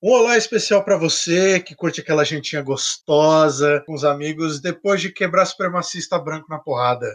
Um olá especial para você que curte aquela gentinha gostosa com os amigos depois de quebrar supremacista branco na porrada.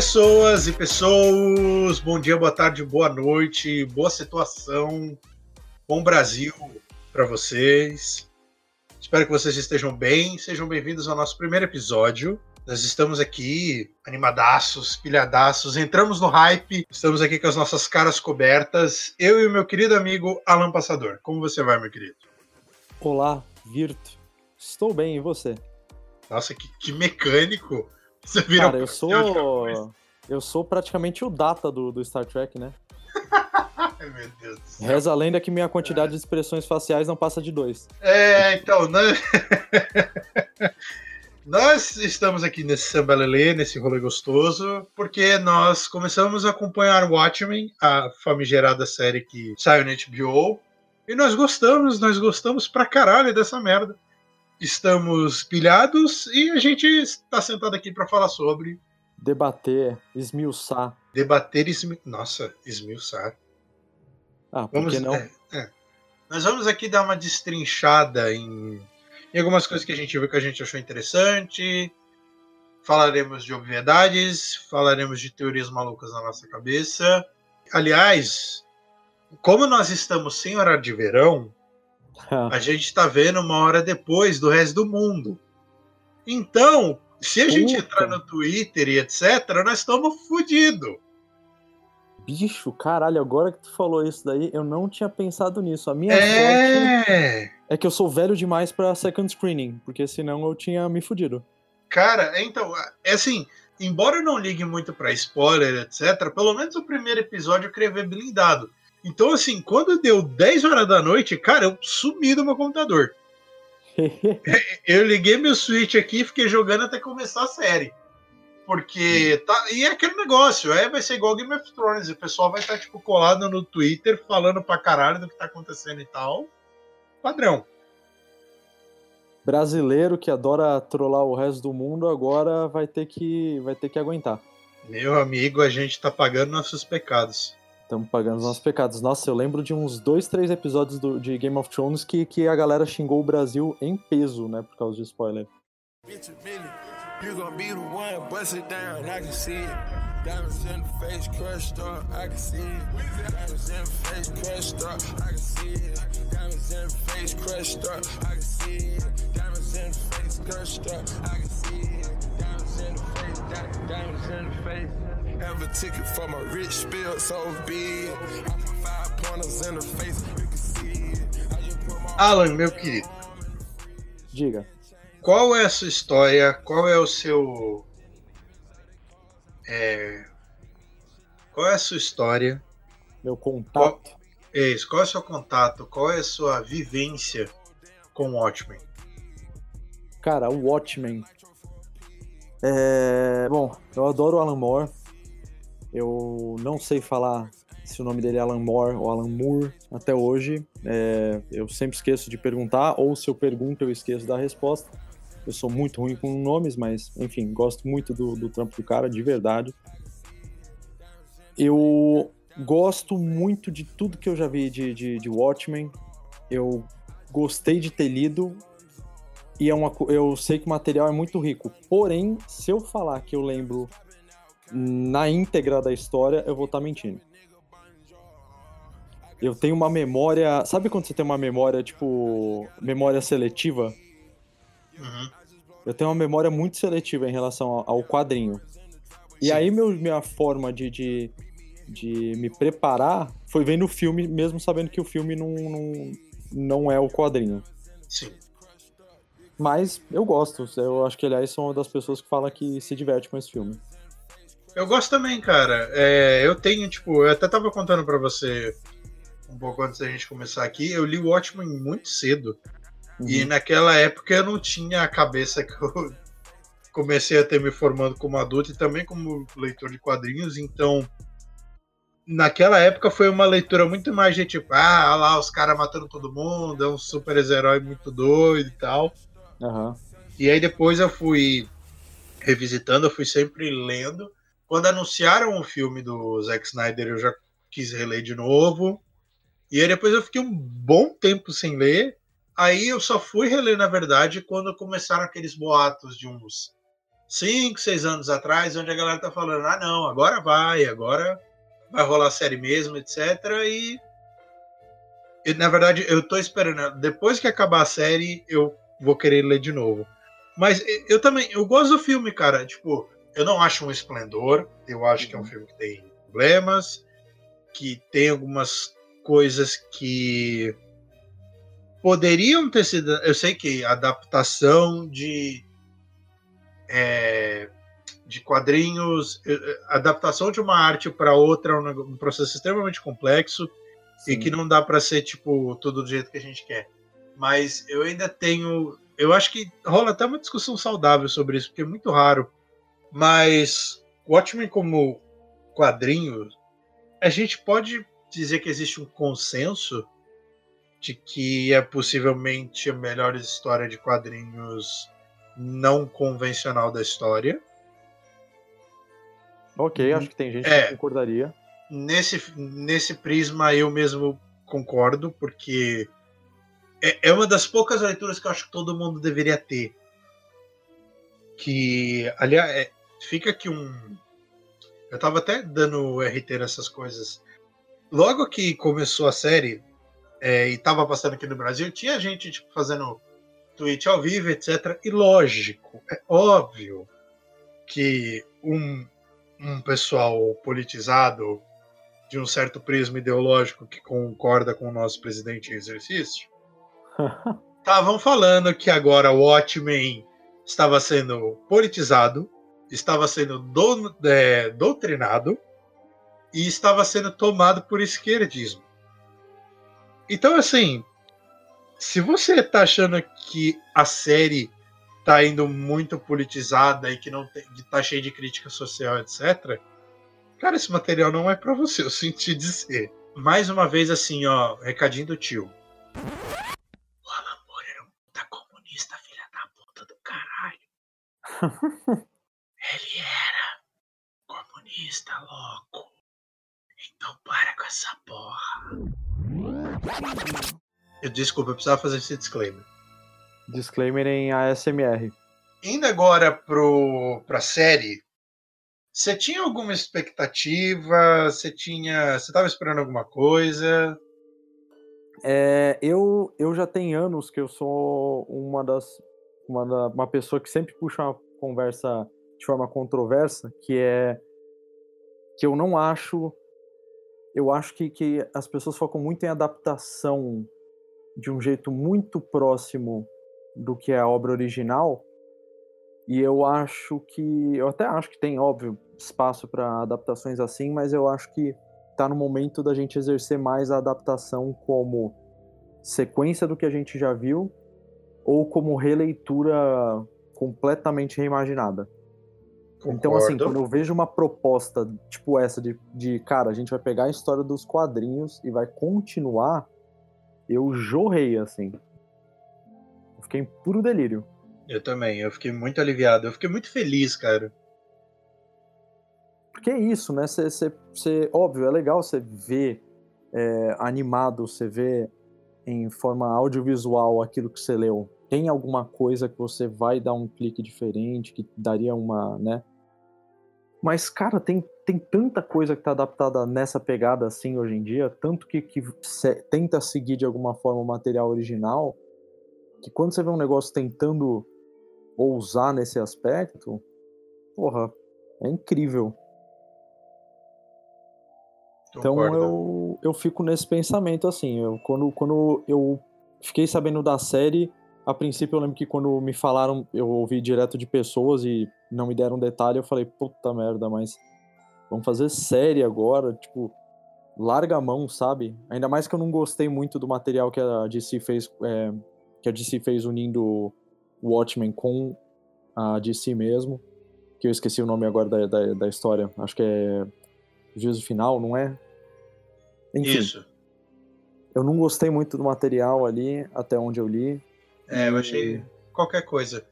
Pessoas e pessoas. Bom dia, boa tarde, boa noite, boa situação, bom Brasil para vocês. Espero que vocês estejam bem. Sejam bem-vindos ao nosso primeiro episódio. Nós estamos aqui animadaços, pilhadaços, entramos no hype, estamos aqui com as nossas caras cobertas. Eu e o meu querido amigo Alan Passador. Como você vai, meu querido? Olá, Virto. Estou bem, e você? Nossa, que, que mecânico. Você Cara, eu sou. Eu sou praticamente o data do, do Star Trek, né? Ai, meu Deus do céu. Reza a lenda que minha quantidade de expressões faciais não passa de dois. É, então, nós... nós estamos aqui nesse sambalelê, nesse rolê gostoso, porque nós começamos a acompanhar Watchmen, a famigerada série que saiu na HBO, e nós gostamos, nós gostamos pra caralho dessa merda estamos pilhados e a gente está sentado aqui para falar sobre. Debater, esmiuçar. Debater e esmi... Nossa, esmiuçar. Ah, por vamos, que não? É, é. Nós vamos aqui dar uma destrinchada em, em algumas coisas que a gente viu que a gente achou interessante. Falaremos de obviedades, falaremos de teorias malucas na nossa cabeça. Aliás, como nós estamos sem horário de verão, a gente está vendo uma hora depois do resto do mundo. Então, se a Puta. gente entrar no Twitter e etc., nós estamos fodidos. Bicho, caralho, agora que tu falou isso daí, eu não tinha pensado nisso. A minha é... sorte é que eu sou velho demais pra second screening, porque senão eu tinha me fudido. Cara, então, é assim, embora eu não ligue muito pra spoiler, etc., pelo menos o primeiro episódio eu queria ver blindado. Então, assim, quando deu 10 horas da noite, cara, eu sumi do meu computador. eu liguei meu Switch aqui e fiquei jogando até começar a série. Porque tá. E é aquele negócio, é, vai ser igual Game of Thrones. O pessoal vai estar, tá, tipo, colado no Twitter, falando pra caralho do que tá acontecendo e tal. Padrão. Brasileiro que adora trollar o resto do mundo, agora vai ter que, vai ter que aguentar. Meu amigo, a gente tá pagando nossos pecados. Estamos pagando os nossos pecados. Nossa, eu lembro de uns dois, três episódios do, de Game of Thrones que, que a galera xingou o Brasil em peso, né? Por causa de spoiler. Diamonds in the face, Have a ticket for my rich spill so big. five pointers in the face, you can see it. Alan, meu querido. Diga. Qual é a sua história? Qual é o seu. É... Qual é a sua história? Meu contato. Qual... É isso. Qual é o seu contato? Qual é a sua vivência com o Watchmen? Cara, o Watchmen. É... Bom, eu adoro o Alan Moore. Eu não sei falar se o nome dele é Alan Moore ou Alan Moore até hoje. É, eu sempre esqueço de perguntar, ou se eu pergunto, eu esqueço da resposta. Eu sou muito ruim com nomes, mas enfim, gosto muito do, do trampo do cara, de verdade. Eu gosto muito de tudo que eu já vi de, de, de Watchmen. Eu gostei de ter lido. E é uma, eu sei que o material é muito rico. Porém, se eu falar que eu lembro na íntegra da história, eu vou estar tá mentindo. Eu tenho uma memória. Sabe quando você tem uma memória, tipo. memória seletiva? Uhum. Eu tenho uma memória muito seletiva em relação ao quadrinho. E Sim. aí, meu, minha forma de, de, de, me preparar foi vendo o filme, mesmo sabendo que o filme não, não, não é o quadrinho. Sim. Mas eu gosto. Eu acho que, aliás, sou uma das pessoas que fala que se diverte com esse filme. Eu gosto também, cara. É, eu tenho, tipo, eu até tava contando para você um pouco antes da gente começar aqui, eu li o Watchmen muito cedo. Uhum. E naquela época eu não tinha a cabeça que eu comecei a ter me formando como adulto e também como leitor de quadrinhos, então naquela época foi uma leitura muito mais de tipo, ah, lá os caras matando todo mundo, é um super herói muito doido e tal. Uhum. E aí depois eu fui revisitando, eu fui sempre lendo. Quando anunciaram o filme do Zack Snyder, eu já quis reler de novo. E aí depois eu fiquei um bom tempo sem ler. Aí eu só fui reler, na verdade, quando começaram aqueles boatos de uns 5, 6 anos atrás, onde a galera tá falando, ah não, agora vai, agora vai rolar a série mesmo, etc. E, e na verdade eu tô esperando, depois que acabar a série, eu vou querer ler de novo. Mas eu também, eu gosto do filme, cara. Tipo, eu não acho um esplendor. Eu acho que é um uhum. filme que tem problemas, que tem algumas coisas que poderiam ter sido. Eu sei que adaptação de é, de quadrinhos, adaptação de uma arte para outra é um, processo extremamente complexo Sim. e que não dá para ser tipo tudo do jeito que a gente quer. Mas eu ainda tenho, eu acho que rola até uma discussão saudável sobre isso, porque é muito raro. Mas Watchmen como quadrinho, a gente pode dizer que existe um consenso de que é possivelmente a melhor história de quadrinhos não convencional da história. Ok, acho que tem gente é, que concordaria. Nesse, nesse prisma eu mesmo concordo, porque é, é uma das poucas leituras que eu acho que todo mundo deveria ter. Que, aliás, é, fica aqui um. Eu tava até dando RT nessas coisas. Logo que começou a série, é, e tava passando aqui no Brasil, tinha gente tipo, fazendo tweet ao vivo, etc. E lógico, é óbvio que um, um pessoal politizado de um certo prisma ideológico que concorda com o nosso presidente em exercício estavam falando que agora o Watchmen estava sendo politizado, estava sendo do, é, doutrinado e estava sendo tomado por esquerdismo. Então, assim, se você tá achando que a série tá indo muito politizada e que não tem, que tá cheia de crítica social, etc. Cara, esse material não é para você, eu senti dizer. Mais uma vez, assim, ó, recadinho do tio. O Alan Moore era um puta comunista, filha da puta do caralho. Comunista, louco. Então para com essa porra. Eu, desculpa, eu precisava fazer esse disclaimer. Disclaimer em ASMR. Indo agora pro, pra série, você tinha alguma expectativa? Você tinha. Você estava esperando alguma coisa? É, eu, eu já tenho anos que eu sou uma das. Uma, da, uma pessoa que sempre puxa uma conversa de forma controversa, que é que eu não acho. Eu acho que, que as pessoas focam muito em adaptação de um jeito muito próximo do que é a obra original. E eu acho que. Eu até acho que tem, óbvio, espaço para adaptações assim, mas eu acho que está no momento da gente exercer mais a adaptação como sequência do que a gente já viu ou como releitura completamente reimaginada. Concordo. Então, assim, quando eu vejo uma proposta tipo essa de, de, cara, a gente vai pegar a história dos quadrinhos e vai continuar, eu jorrei, assim. Eu fiquei em puro delírio. Eu também, eu fiquei muito aliviado. Eu fiquei muito feliz, cara. Porque é isso, né? Cê, cê, cê óbvio, é legal você ver é, animado, você ver em forma audiovisual aquilo que você leu. Tem alguma coisa que você vai dar um clique diferente, que daria uma, né? Mas, cara, tem, tem tanta coisa que tá adaptada nessa pegada assim hoje em dia, tanto que, que se, tenta seguir de alguma forma o material original, que quando você vê um negócio tentando ousar nesse aspecto, porra, é incrível. Então eu, eu fico nesse pensamento assim, eu, quando, quando eu fiquei sabendo da série, a princípio eu lembro que quando me falaram, eu ouvi direto de pessoas e não me deram detalhe, eu falei, puta merda, mas vamos fazer série agora, tipo, larga a mão, sabe? Ainda mais que eu não gostei muito do material que a DC fez, é, que a DC fez unindo o Watchmen com a DC mesmo, que eu esqueci o nome agora da, da, da história, acho que é Juízo Final, não é? Enfim, Isso. eu não gostei muito do material ali, até onde eu li. É, eu achei qualquer coisa.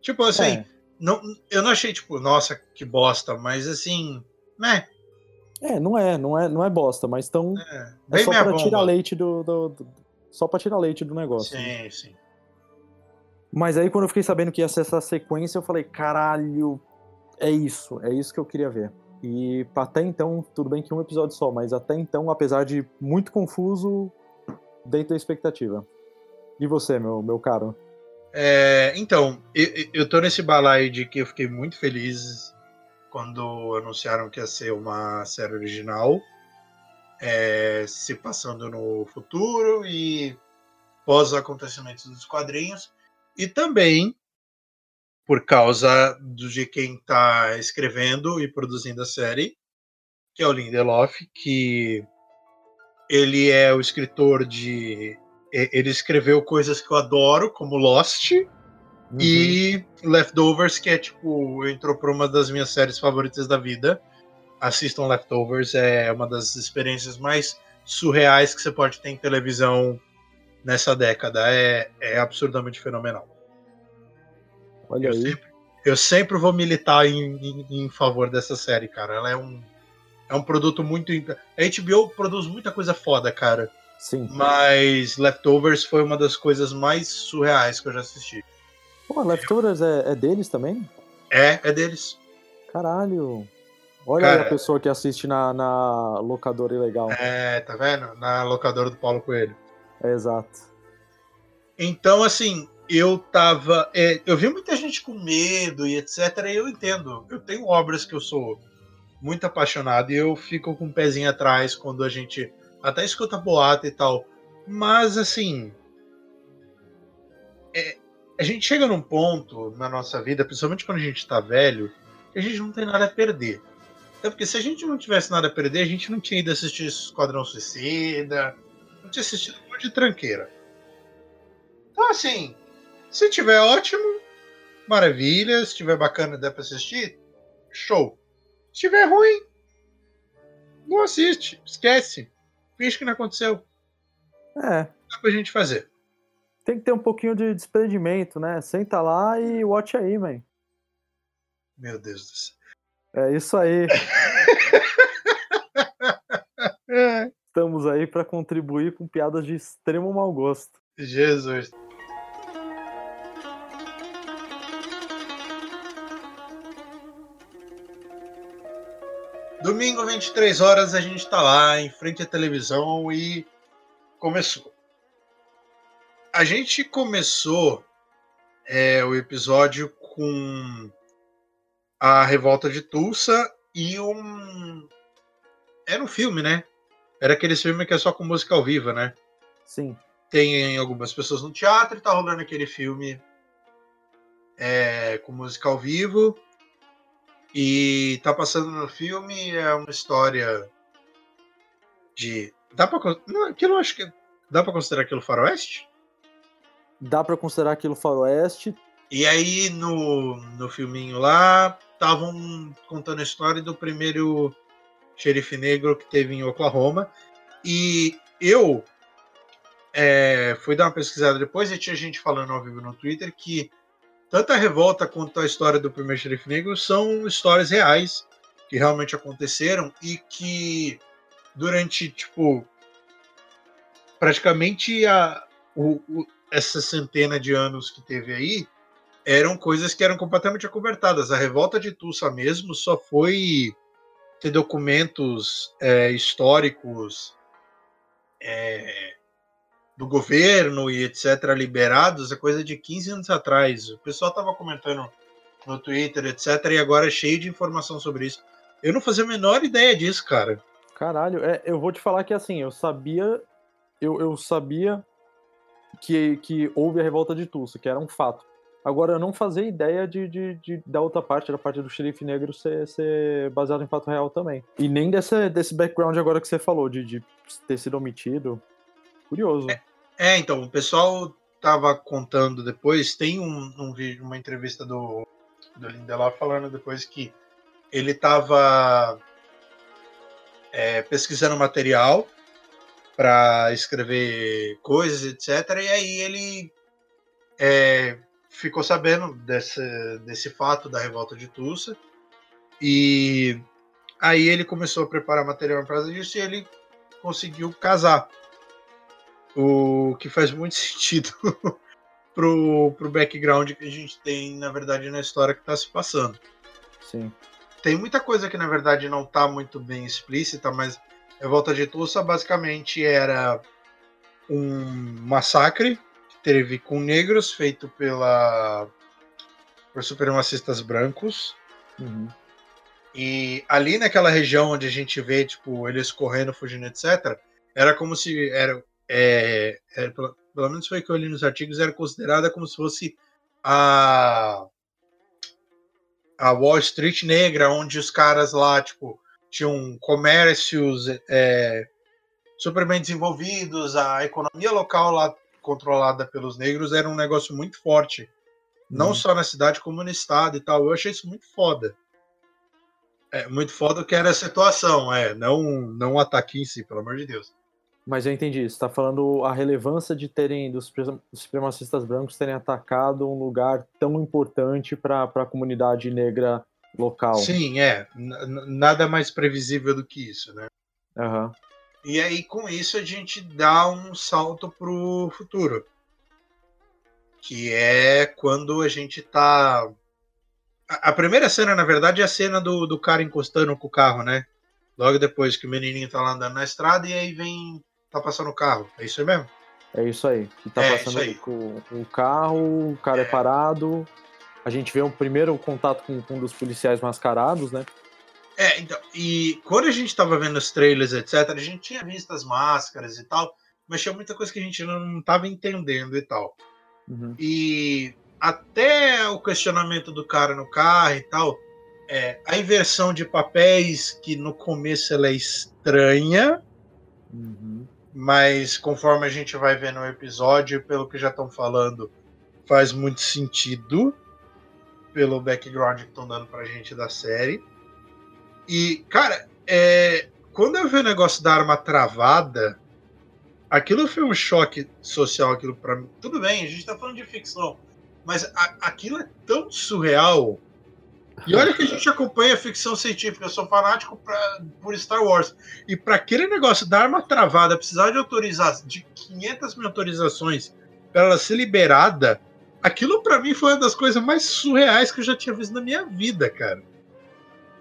Tipo assim, É. não, eu não achei, tipo, nossa, que bosta, mas assim, né? É, não é, não é, não é bosta, mas tão É, é só pra tirar leite do, do- do- só pra tirar leite do negócio. né? Sim, sim. Mas aí quando eu fiquei sabendo que ia ser essa sequência, eu falei, caralho, é isso, é isso que eu queria ver. E até então, tudo bem que um episódio só, mas até então, apesar de muito confuso, dentro da expectativa. E você, meu, meu caro? É, então, eu, eu tô nesse balaio de que eu fiquei muito feliz quando anunciaram que ia ser uma série original, é, se passando no futuro e pós os acontecimentos dos quadrinhos, e também por causa de quem está escrevendo e produzindo a série, que é o Lindelof, que ele é o escritor de ele escreveu coisas que eu adoro, como Lost Uhum. e Leftovers, que é tipo, entrou para uma das minhas séries favoritas da vida. Assistam Leftovers, é uma das experiências mais surreais que você pode ter em televisão nessa década. É, é absurdamente fenomenal. Olha Eu aí. sempre, eu sempre vou militar em, em- em favor dessa série, cara. Ela é um, é um produto muito. A HBO produz muita coisa foda, cara. Sim. Mas Leftovers foi uma das coisas mais surreais que eu já assisti. Pô, Leftovers é, é deles também? É, é deles. Caralho. Olha aí Cara. a pessoa que assiste na, na locadora ilegal. É, tá vendo? Na locadora do Paulo Coelho. É, exato. Então, assim, eu tava. é, eu vi muita gente com medo e etc. E eu entendo. Eu tenho obras que eu sou muito apaixonado e eu fico com o pezinho atrás quando a gente até escuta boato e tal. Mas, assim. é, a gente chega num ponto na nossa vida, principalmente quando a gente tá velho, que a gente não tem nada a perder. Até porque se a gente não tivesse nada a perder, a gente não tinha ido assistir Esquadrão Suicida, não tinha assistido um monte de tranqueira. Então, assim, se tiver ótimo, maravilha. Se tiver bacana e der pra assistir, show. Se tiver ruim, não assiste, esquece. Finge que não aconteceu. É, Dá pra gente fazer. tem que ter um pouquinho de desprendimento, né? Senta lá e watch aí, man. Meu Deus do céu. É isso aí. Estamos aí pra contribuir com piadas de extremo mau gosto. Jesus. Domingo, 23 horas, a gente tá lá em frente à televisão e começou. A gente começou é, o episódio com a revolta de Tulsa e um. Era um filme, né? Era aquele filme que é só com música ao vivo, né? Sim. tem algumas pessoas no teatro e tá rolando aquele filme é, com música ao vivo. E tá passando no filme, é uma história de. Dá pra. Não, aquilo eu acho que. Dá pra considerar aquilo faroeste? Dá pra considerar aquilo faroeste. E aí no, no filminho lá, estavam contando a história do primeiro xerife negro que teve em Oklahoma. E eu é, fui dar uma pesquisada depois e tinha gente falando ao vivo no Twitter que tanto a revolta quanto a história do primeiro xerife negro são histórias reais que realmente aconteceram e que durante, tipo, praticamente a, o- o- essa centena de anos que teve aí, eram coisas que eram completamente acobertadas. A revolta de Tulsa mesmo só foi ter documentos é, históricos é, do governo e etc. liberados, é coisa de 15 anos atrás. O pessoal estava comentando no Twitter, etc. E agora é cheio de informação sobre isso. Eu não fazia a menor ideia disso, cara. Caralho, é, eu vou te falar que assim, eu sabia. Eu, eu sabia que, que houve a revolta de Tulsa, que era um fato. Agora, eu não fazia ideia de, de, de- da outra parte, da parte do xerife negro, ser, ser baseado em fato real também. E nem desse, desse background agora que você falou, de, de ter sido omitido. Curioso. É, então, o pessoal tava contando depois, tem um, um vídeo, uma entrevista do, do Lindelof falando depois que ele tava é, pesquisando material para escrever coisas, etc. E aí ele é, ficou sabendo desse, desse fato da revolta de Tulsa e aí ele começou a preparar material para disso e ele conseguiu casar. O que faz muito sentido pro, pro background que a gente tem, na verdade, na história que está se passando. Sim. Tem muita coisa que, na verdade, não está muito bem explícita, mas Revolta de Tulsa basicamente era um massacre que teve com negros feito pela por supremacistas brancos. Uhum. E ali naquela região onde a gente vê, tipo, eles correndo, fugindo, etc., era como se. Era, é, era, pelo, pelo menos foi o que eu li nos artigos, era considerada como se fosse a. A Wall Street negra, onde os caras lá, tipo, tinham comércios é, super bem desenvolvidos, a economia local lá controlada pelos negros era um negócio muito forte. Não uhum. só na cidade, como no estado e tal. Eu achei isso muito foda. É muito foda que era a situação, é, não, não um ataque em si, pelo amor de Deus. Mas eu entendi, você está falando a relevância de terem, dos supremacistas brancos terem atacado um lugar tão importante para a comunidade negra local. Sim, é. nada mais previsível do que isso, né? Uhum. E aí, com isso, a gente dá um salto pro futuro. Que é quando a gente tá. A primeira cena, na verdade, é a cena do, do cara encostando com o carro, né? Logo depois que o menininho tá lá andando na estrada e aí vem. Tá passando o carro. É isso aí mesmo? É isso aí. Que tá é, passando com o carro, o cara é, é parado, a gente vê um primeiro contato com, com um dos policiais mascarados, né? É, então, e quando a gente tava vendo os trailers, etc., a gente tinha visto as máscaras e tal, mas tinha muita coisa que a gente não tava entendendo e tal. Uhum. E até o questionamento do cara no carro e tal, é, a inversão de papéis, que no começo ela é estranha, uhum. Mas conforme a gente vai ver no episódio, pelo que já estão falando, faz muito sentido pelo background que estão dando pra gente da série. E, cara, é, quando eu vi o negócio da arma travada, aquilo foi um choque social, aquilo para mim. Tudo bem, a gente tá falando de ficção, mas a, aquilo é tão surreal. E olha que a gente acompanha ficção científica, eu sou fanático pra, por Star Wars. E para aquele negócio da arma travada precisar de autorizar de 500 mil autorizações para ela ser liberada, Aquilo para mim foi uma das coisas mais surreais que eu já tinha visto na minha vida, cara.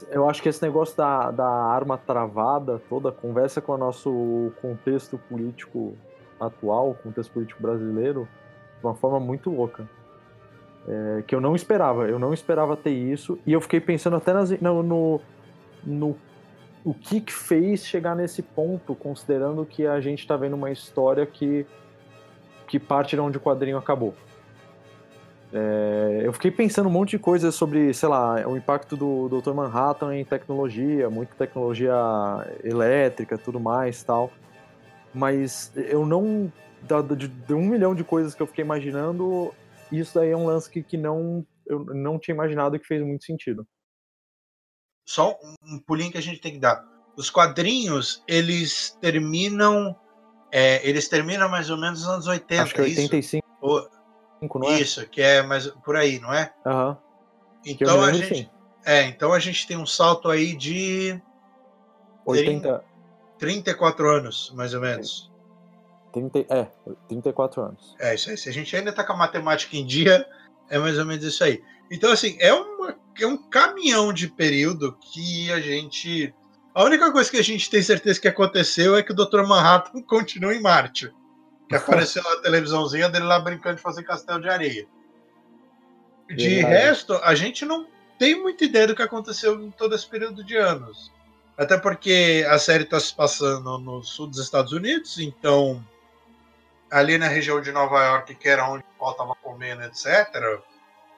Eu acho que esse negócio da, da arma travada toda conversa com o nosso contexto político atual, contexto político brasileiro, de uma forma muito louca. É, que eu não esperava. Eu não esperava ter isso. E eu fiquei pensando até nas, no, no, no o que, que fez chegar nesse ponto, considerando que a gente está vendo uma história que, que parte de onde o quadrinho acabou. É, eu fiquei pensando um monte de coisas sobre, sei lá, o impacto do Dr. Manhattan em tecnologia, muita tecnologia elétrica, tudo mais tal. Mas eu não. De, de um milhão de coisas que eu fiquei imaginando, isso daí é um lance que, que não, eu não tinha imaginado que fez muito sentido. Só um pulinho que a gente tem que dar. Os quadrinhos, eles terminam. É, eles terminam mais ou menos nos anos 80. Acho que é 85. Isso? não é? Isso, que é mais por aí, não é? Uhum. Então a gente. Sim. É, então a gente tem um salto aí de. 80. 34 anos, mais ou menos. 30, é, 34 anos. É, isso aí. Se a gente ainda tá com a matemática em dia, é mais ou menos isso aí. Então, assim, é, uma, é um caminhão de período que a gente. A única coisa que a gente tem certeza que aconteceu é que o Dr. Manhattan continua em Marte. Que apareceu na televisãozinha dele lá brincando de fazer castelo de areia. De Verdade. resto, a gente não tem muita ideia do que aconteceu em todo esse período de anos. Até porque a série está se passando no sul dos Estados Unidos, então ali na região de Nova York, que era onde o Paul estava comendo, etc.,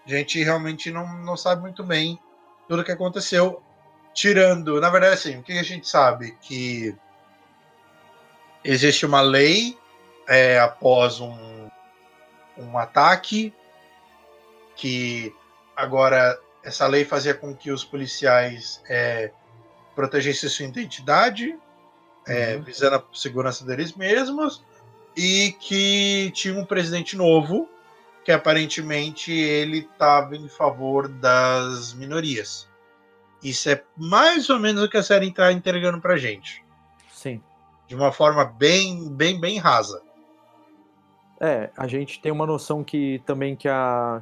a gente realmente não, não sabe muito bem tudo o que aconteceu. Tirando, na verdade, assim, o que a gente sabe? Que existe uma lei é, após um, um ataque, que agora essa lei fazia com que os policiais é, protegessem sua identidade, é, uhum. visando a segurança deles mesmos, e que tinha um presidente novo, que aparentemente ele estava em favor das minorias. Isso é mais ou menos o que a série está entregando pra gente. Sim. De uma forma bem, bem, bem rasa. É, a gente tem uma noção que também que a,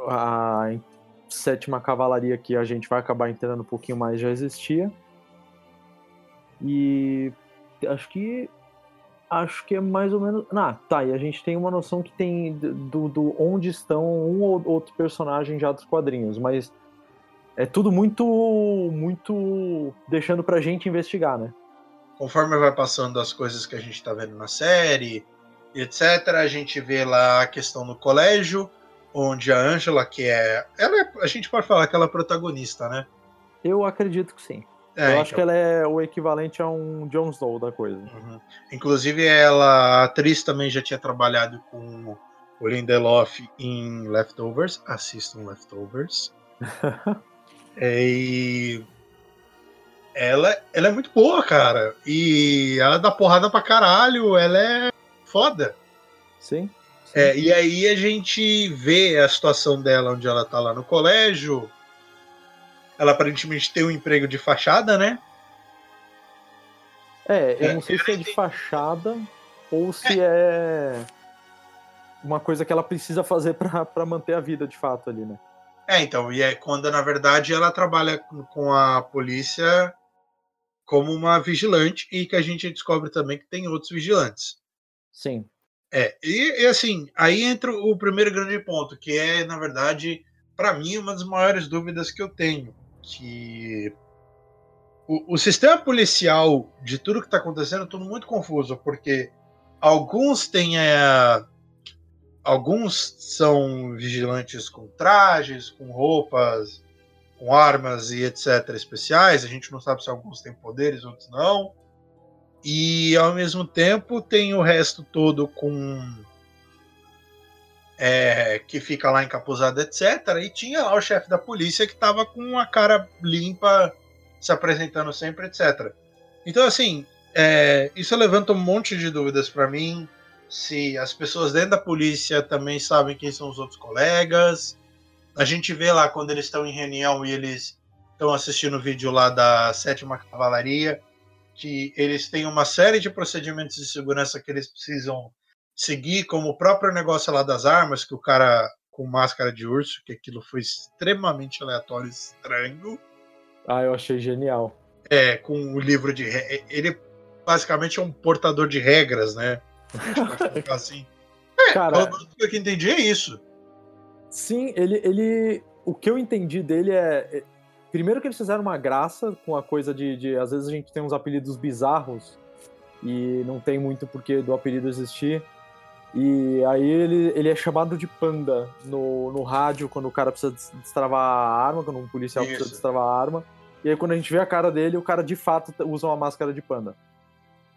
a sétima cavalaria que a gente vai acabar entrando um pouquinho mais já existia. E acho que acho que é mais ou menos. Ah, tá. E a gente tem uma noção que tem do, do onde estão um ou outro personagem já dos quadrinhos, mas é tudo muito, muito deixando pra gente investigar, né? Conforme vai passando as coisas que a gente tá vendo na série, etc., a gente vê lá a questão no colégio, onde a Angela, que é. Ela é, a gente pode falar que ela é protagonista, né? Eu acredito que sim. É, eu então... acho que ela é o equivalente a um Jon Snow da coisa. Uhum. Inclusive, ela, a atriz, também já tinha trabalhado com o Lindelof em Leftovers. Assistam Leftovers. é, e ela, ela é muito boa, cara. E ela dá porrada pra caralho. Ela é foda. Sim. É, e aí a gente vê a situação dela, onde ela tá lá no colégio. Ela aparentemente tem um emprego de fachada, né? É, eu é, não sei se é de fachada ou se é, é uma coisa que ela precisa fazer para manter a vida de fato ali, né? É, então, e é quando na verdade ela trabalha com a polícia como uma vigilante e que a gente descobre também que tem outros vigilantes. Sim. É, e, e, assim, aí entra o primeiro grande ponto, que é, na verdade, para mim, uma das maiores dúvidas que eu tenho. Que o, o sistema policial de tudo que está acontecendo tudo muito confuso, porque alguns têm. É, alguns são vigilantes com trajes, com roupas, com armas e etc. especiais. A gente não sabe se alguns têm poderes, outros não. E ao mesmo tempo tem o resto todo com. É, que fica lá encapuzado, etc. E tinha lá o chefe da polícia que tava com a cara limpa, se apresentando sempre, etc. Então, assim, é, isso levanta um monte de dúvidas para mim. Se as pessoas dentro da polícia também sabem quem são os outros colegas. A gente vê lá quando eles estão em reunião e eles estão assistindo o vídeo lá da sétima cavalaria que eles têm uma série de procedimentos de segurança que eles precisam seguir, como o próprio negócio lá das armas, que o cara com máscara de urso, que aquilo foi extremamente aleatório e estranho. Ah, eu achei genial. É, com o livro de. Ele basicamente é um portador de regras, né? assim. É, cara, o que eu entendi é isso. Sim, ele, ele. O que eu entendi dele é Primeiro que eles fizeram uma graça com a coisa de, de, Às vezes a gente tem uns apelidos bizarros e não tem muito porquê do apelido existir. E aí ele, ele é chamado de panda no, no rádio quando o cara precisa destravar a arma, quando um policial Isso. precisa destravar a arma. E aí quando a gente vê a cara dele, o cara de fato usa uma máscara de panda.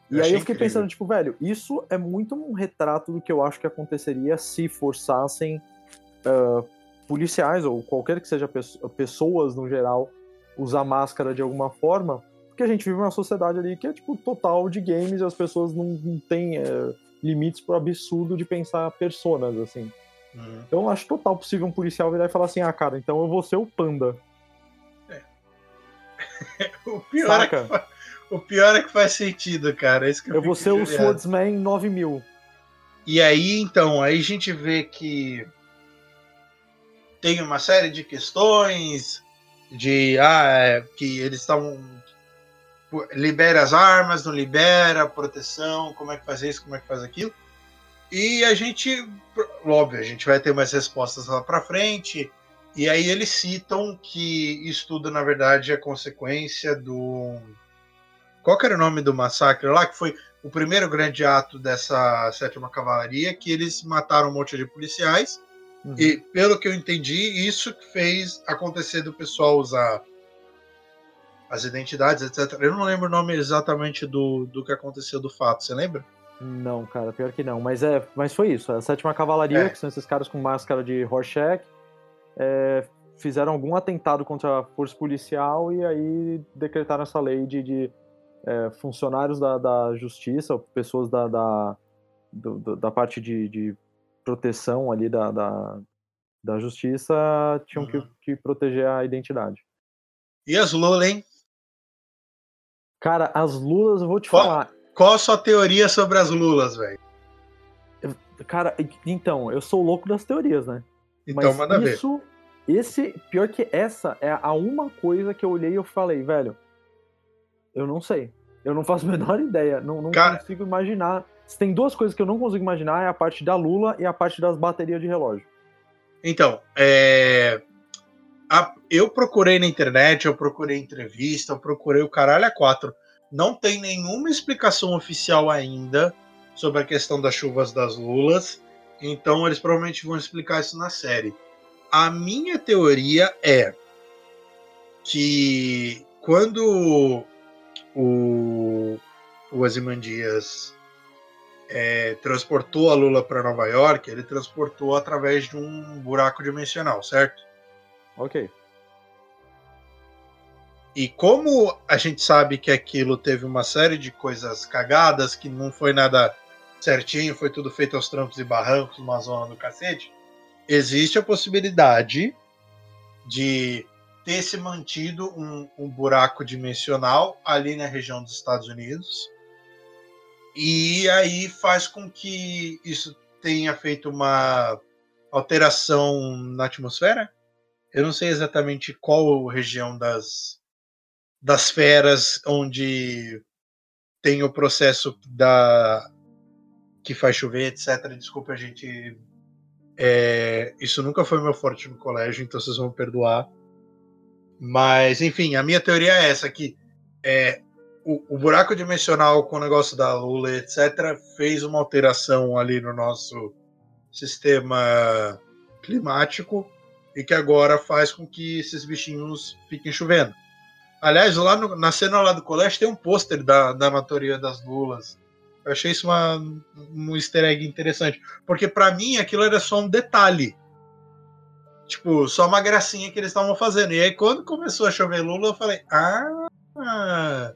E eu aí eu fiquei incrível. pensando, tipo, velho, isso é muito um retrato do que eu acho que aconteceria se forçassem uh, policiais ou qualquer que seja pessoas no geral usar máscara de alguma forma, porque a gente vive uma sociedade ali que é tipo total de games e as pessoas não, não têm é, limites pro absurdo de pensar personas assim. Uhum. Então eu acho total possível um policial virar e falar assim: ah, cara, então eu vou ser o panda. É. o, pior é que, o pior é que faz sentido, cara. Isso que eu, eu vou ser o Swordsman 9000. E aí, então, aí a gente vê que tem uma série de questões de ah, é, que eles estão libera as armas, não libera, proteção, como é que faz isso, como é que faz aquilo. E a gente, óbvio, a gente vai ter mais respostas lá para frente. E aí eles citam que isso tudo, na verdade, é consequência do. Qual era o nome do massacre lá? Que foi o primeiro grande ato dessa sétima cavalaria, que eles mataram um monte de policiais Uhum. E pelo que eu entendi, isso que fez acontecer do pessoal usar as identidades, etc. Eu não lembro o nome exatamente do, do que aconteceu do fato, você lembra? Não, cara, pior que não. Mas é, mas foi isso. A sétima cavalaria, é. que são esses caras com máscara de Rorschach, é, fizeram algum atentado contra a força policial e aí decretaram essa lei de, de é, funcionários da, da justiça, pessoas da, da, do, da parte de, de, proteção ali da, da, da justiça tinham uhum. que, que, proteger a identidade. E as Lula, hein? Cara, as Lulas, eu vou te qual, falar. Qual a sua teoria sobre as Lulas, velho? Cara, então, eu sou louco das teorias, né? Então, Mas manda isso, ver. Esse, pior que essa é a uma coisa que eu olhei e eu falei, velho, eu não sei. Eu não faço a menor ideia. Não, não Cara... consigo imaginar. Se tem duas coisas que eu não consigo imaginar, é a parte da Lula e a parte das baterias de relógio. Então, é... a... eu procurei na internet, eu procurei entrevista, eu procurei o caralho a quatro. Não tem nenhuma explicação oficial ainda sobre a questão das chuvas das Lulas. Então eles provavelmente vão explicar isso na série. A minha teoria é que quando o, o Azimandias é, transportou a Lula para Nova York, ele transportou através de um buraco dimensional, certo? Ok. E como a gente sabe que aquilo teve uma série de coisas cagadas, que não foi nada certinho, foi tudo feito aos trancos e barrancos, uma zona do cacete, existe a possibilidade de ter se mantido um, um buraco dimensional ali na região dos Estados Unidos. E aí faz com que isso tenha feito uma alteração na atmosfera. Eu não sei exatamente qual região das, das feras onde tem o processo da que faz chover, etc. Desculpa, a gente. É, isso nunca foi meu forte no colégio, então vocês vão perdoar. Mas, enfim, a minha teoria é essa: que é, o, o, buraco dimensional com o negócio da Lula, etc., fez uma alteração ali no nosso sistema climático e que agora faz com que esses bichinhos fiquem chovendo. Aliás, lá no, na cena lá do colégio tem um pôster da, da teoria das lulas. Eu achei isso uma, um easter egg interessante. Porque para mim aquilo era só um detalhe. Tipo, só uma gracinha que eles estavam fazendo. E aí, quando começou a chover Lula, eu falei, ah.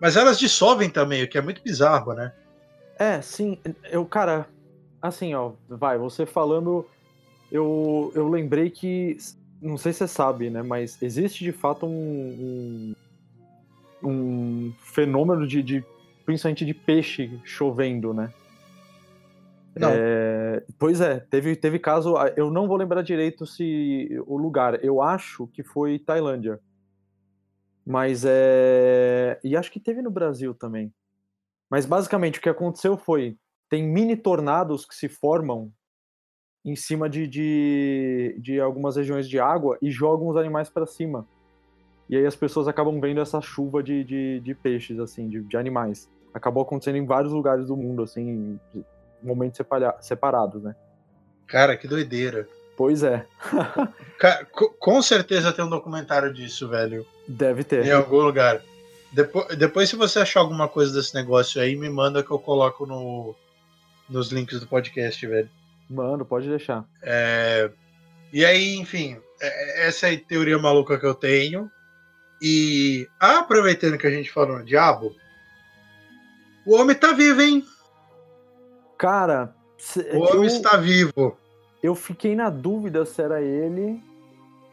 Mas elas dissolvem também, o que é muito bizarro, né? É, sim. Eu, cara, assim, ó, vai, você falando, eu, eu lembrei que. Não sei se você sabe, né? Mas existe de fato um, um, um fenômeno de, de. Principalmente de peixe chovendo, né? Não. É, pois é, teve, teve caso. Eu não vou lembrar direito se o lugar. Eu acho que foi Tailândia. Mas é. E acho que teve no Brasil também. Mas basicamente o que aconteceu foi: tem mini tornados que se formam em cima de, de, de algumas regiões de água e jogam os animais para cima. E aí as pessoas acabam vendo essa chuva de, de, de peixes, assim, de, de animais. Acabou acontecendo em vários lugares do mundo, assim, momentos separados, né? Cara, que doideira. Pois é. Com certeza tem um documentário disso, velho. Deve ter. Em algum lugar. Depois, depois, se você achar alguma coisa desse negócio aí, me manda que eu coloco no, nos links do podcast, velho. Mano, pode deixar. É... E aí, enfim, é, essa é a teoria maluca que eu tenho. E aproveitando que a gente falou no diabo, o homem tá vivo, hein? Cara, o homem eu, está vivo. Eu fiquei na dúvida se era ele,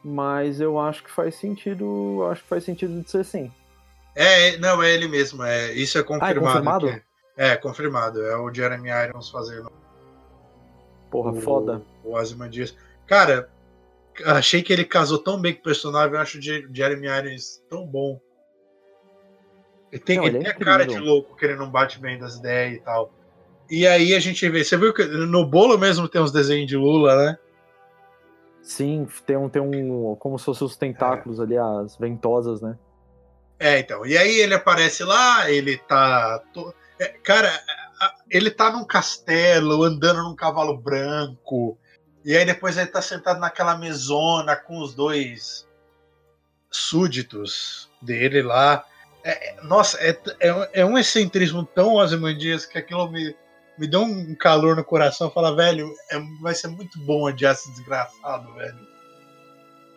mas eu acho que faz sentido. Acho que faz sentido de ser sim. É, não, é ele mesmo. É, isso é confirmado. Ah, é confirmado? Que, é, confirmado. É o Jeremy Irons fazendo. Porra, o, foda. O Ozymandias. Cara, achei que ele casou tão bem com o personagem. Eu acho o Jeremy Irons tão bom. Ele tem, não, ele, ele é tem a cara de louco que ele não bate bem das ideias e tal. E aí a gente vê. Você viu que no bolo mesmo tem uns desenhos de Lula, né? Sim, tem um, tem um. Como se fossem os tentáculos é. ali, as ventosas, né? É, então. E aí ele aparece lá, ele tá. To... É, cara, ele tá num castelo, andando num cavalo branco. E aí depois ele tá sentado naquela mesona com os dois súditos dele lá. É, é nossa, é, é, é um excentrismo tão Ozymandias que aquilo me, me deu um calor no coração. Falar, velho, é, vai ser muito bom adiar esse desgraçado, velho.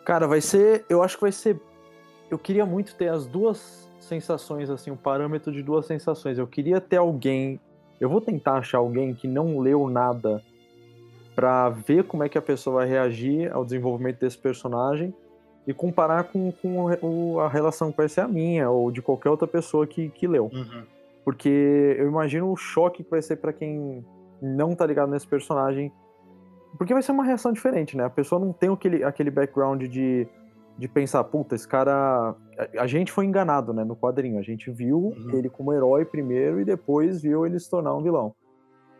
Cara, vai ser. Eu acho que vai ser. Eu queria muito ter as duas sensações, assim, um parâmetro de duas sensações. Eu queria ter alguém. Eu vou tentar achar alguém que não leu nada para ver como é que a pessoa vai reagir ao desenvolvimento desse personagem e comparar com, com o, a relação que vai ser a minha ou de qualquer outra pessoa que, que leu. Uhum. Porque eu imagino o choque que vai ser para quem não tá ligado nesse personagem. Porque vai ser uma reação diferente, né? A pessoa não tem aquele, aquele background de, de pensar, puta, esse cara. A, a gente foi enganado, né? No quadrinho. A gente viu uhum. ele como herói primeiro e depois viu ele se tornar um vilão.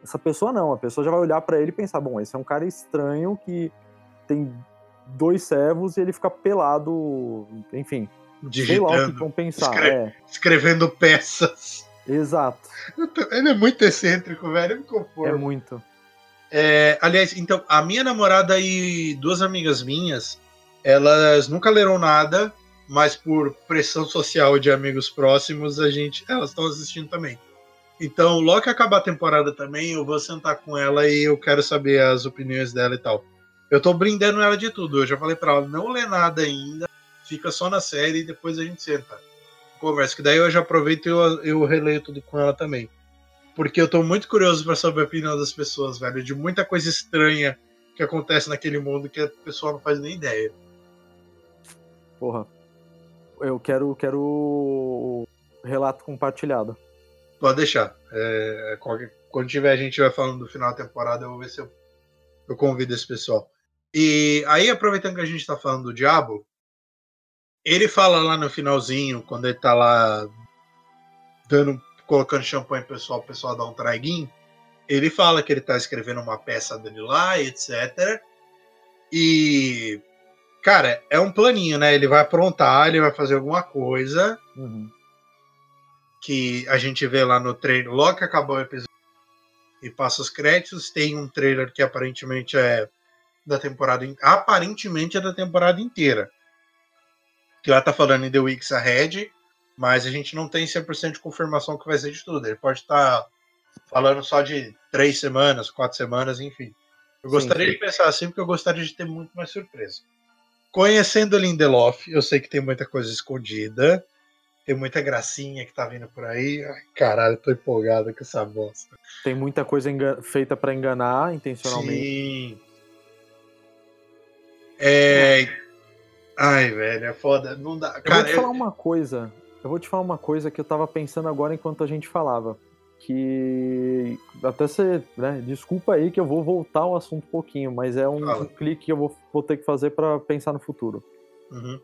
Essa pessoa não, a pessoa já vai olhar para ele e pensar, bom, esse é um cara estranho que tem dois servos e ele fica pelado, enfim. Digitando, sei lá o que vão pensar. Escre é. Escrevendo peças. Exato. Ele é muito excêntrico, velho. Me conformo. É muito. É, aliás, então, a minha namorada e duas amigas minhas, elas nunca leram nada, mas por pressão social de amigos próximos, a gente, elas estão assistindo também. Então, logo que acabar a temporada também, eu vou sentar com ela e eu quero saber as opiniões dela e tal. Eu tô brindando ela de tudo. Eu já falei para ela não lê nada ainda, fica só na série e depois a gente senta conversa, que daí eu já aproveito e eu, eu releio tudo com ela também. Porque eu tô muito curioso para saber a opinião das pessoas, velho, de muita coisa estranha que acontece naquele mundo que a pessoa não faz nem ideia. Porra. Eu quero, quero relato compartilhado. Pode deixar. É, qualquer, quando tiver a gente vai falando do final da temporada, eu vou ver se eu, eu convido esse pessoal. E aí, aproveitando que a gente tá falando do Diabo, ele fala lá no finalzinho, quando ele tá lá dando, colocando champanhe pro pessoal, o pessoal dá um traguinho. Ele fala que ele tá escrevendo uma peça dele lá, etc. E, cara, é um planinho, né? Ele vai aprontar, ele vai fazer alguma coisa. Uhum. Que a gente vê lá no trailer, logo que acabou o episódio e passa os créditos, tem um trailer que aparentemente é da temporada. Aparentemente é da temporada inteira que lá tá falando em The Weeks Ahead, mas a gente não tem 100% de confirmação que vai ser de tudo. Ele pode estar tá falando só de três semanas, quatro semanas, enfim. Eu sim, gostaria sim. de pensar assim, porque eu gostaria de ter muito mais surpresa. Conhecendo Lindelof, eu sei que tem muita coisa escondida, tem muita gracinha que tá vindo por aí. Ai, caralho, tô empolgado com essa bosta. Tem muita coisa feita para enganar intencionalmente. Sim. É, Ai, velho, é foda. Não dá. Cara, eu vou te falar uma coisa. Eu vou te falar uma coisa que eu tava pensando agora enquanto a gente falava. Que até você, né? Desculpa aí que eu vou voltar ao assunto um pouquinho, mas é um, um clique que eu vou, vou, ter que fazer para pensar no futuro. Uhum.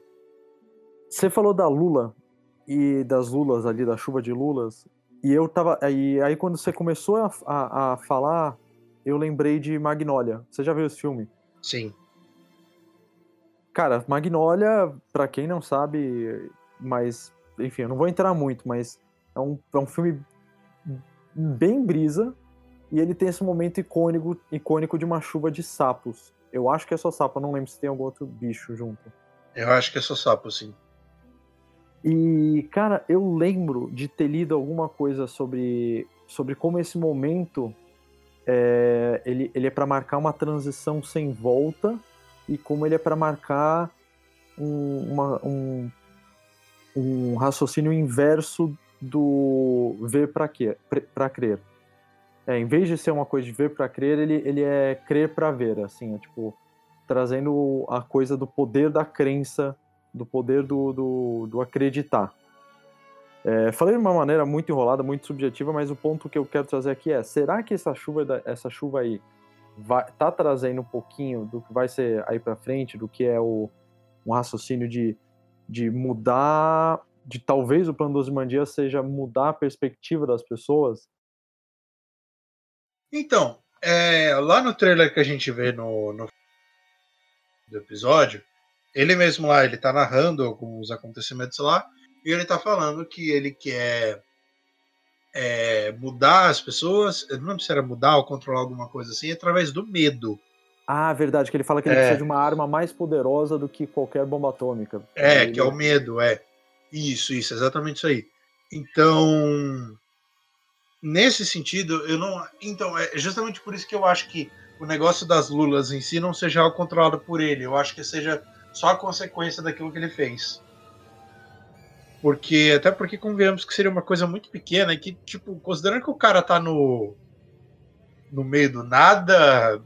Você falou da Lula e das Lulas ali, da chuva de Lulas, e eu tava. E aí quando você começou a, a, a falar, eu lembrei de Magnolia. Você já viu esse filme? Sim. Cara, Magnolia, para quem não sabe, mas enfim, eu não vou entrar muito, mas é um, é um filme bem brisa e ele tem esse momento icônico, icônico de uma chuva de sapos. Eu acho que é só sapo, não lembro se tem algum outro bicho junto. Eu acho que é só sapo, sim. E, cara, eu lembro de ter lido alguma coisa sobre, sobre como esse momento é, ele, ele é para marcar uma transição sem volta e como ele é para marcar um, uma, um, um raciocínio inverso do ver para crer. É, em vez de ser uma coisa de ver para crer, ele, ele é crer para ver, assim, é, tipo trazendo a coisa do poder da crença, do poder do, do, do acreditar. É, falei de uma maneira muito enrolada, muito subjetiva, mas o ponto que eu quero trazer aqui é: será que essa chuva, essa chuva aí vai, tá trazendo um pouquinho do que vai ser aí para frente, do que é o, um raciocínio de, de mudar, de talvez o plano dos Mandias seja mudar a perspectiva das pessoas? Então, é, lá no trailer que a gente vê no, no do episódio, ele mesmo lá, ele tá narrando alguns acontecimentos lá, e ele tá falando que ele quer é, mudar as pessoas, eu não lembro se era mudar ou controlar alguma coisa assim, através do medo. Ah, verdade, que ele fala que ele é. precisa de uma arma mais poderosa do que qualquer bomba atômica. É, ele... que é o medo, é. Isso, isso, exatamente isso aí. Então, nesse sentido, eu não. Então, é justamente por isso que eu acho que o negócio das lulas em si não seja algo controlado por ele. Eu acho que seja só a consequência daquilo que ele fez. Porque, até porque convenhamos que seria uma coisa muito pequena e que, tipo, considerando que o cara tá no. no meio do nada,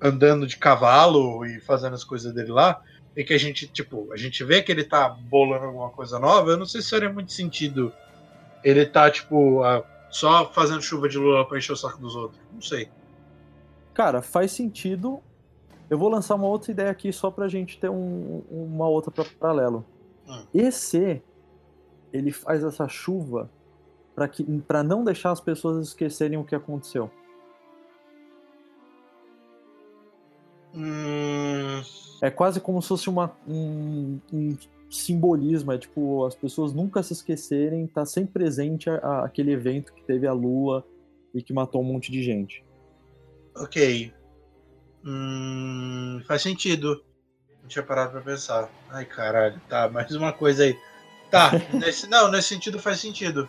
andando de cavalo e fazendo as coisas dele lá, e que a gente, tipo, a gente vê que ele tá bolando alguma coisa nova, eu não sei se faria muito sentido ele tá, tipo, a, só fazendo chuva de lula pra encher o saco dos outros. Não sei. Cara, faz sentido. Eu vou lançar uma outra ideia aqui só pra gente ter um, uma outra pra paralelo. Hum. EC, ele faz essa chuva para que para não deixar as pessoas esquecerem o que aconteceu. Hum... É quase como se fosse uma, um, um, simbolismo, é tipo, as pessoas nunca se esquecerem, tá sempre presente a, a, aquele evento que teve a lua e que matou um monte de gente. Ok. Hum, faz sentido. Não tinha parado pra pensar. Ai, caralho. Tá, mais uma coisa aí. Tá, nesse, não, nesse sentido faz sentido.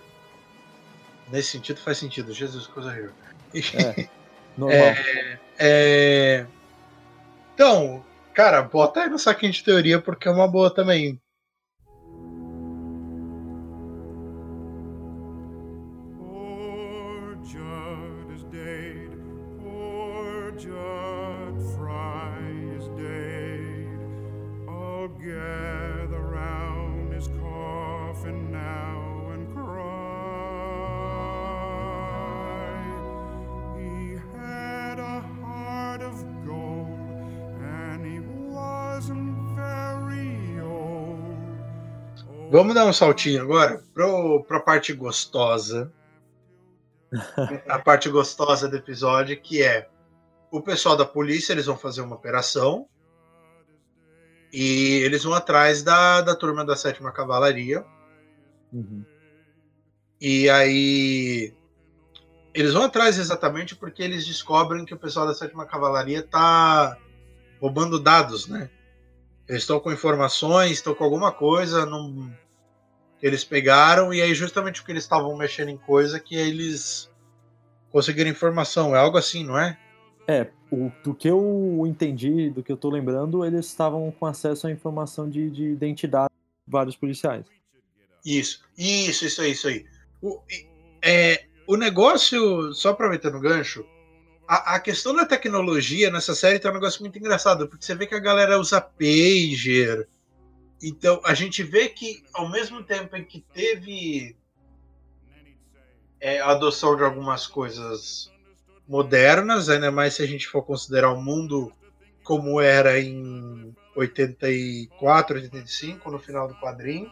Nesse sentido faz sentido. Jesus, coisa horrível. É, normal. É, é... Então, cara, bota aí no saquinho de teoria porque é uma boa também. Vamos dar um saltinho agora para a parte gostosa. a parte gostosa do episódio, que é o pessoal da polícia, eles vão fazer uma operação e eles vão atrás da, da turma da sétima cavalaria. Uhum. E aí eles vão atrás exatamente porque eles descobrem que o pessoal da sétima cavalaria tá roubando dados, né? Eles estão com informações, estão com alguma coisa, não eles pegaram e aí justamente porque eles estavam mexendo em coisa que eles conseguiram informação. É algo assim, não é? É, o, do que eu entendi, do que eu tô lembrando, eles estavam com acesso à informação de, de identidade de vários policiais. Isso, isso, isso aí, isso aí. O, é, o negócio, só aproveitando o gancho, a, a, questão da tecnologia nessa série tá um negócio muito engraçado, porque você vê que a galera usa pager, então, a gente vê que, ao mesmo tempo em que teve é, a adoção de algumas coisas modernas, ainda mais se a gente for considerar o mundo como era em 84, 85, no final do quadrinho.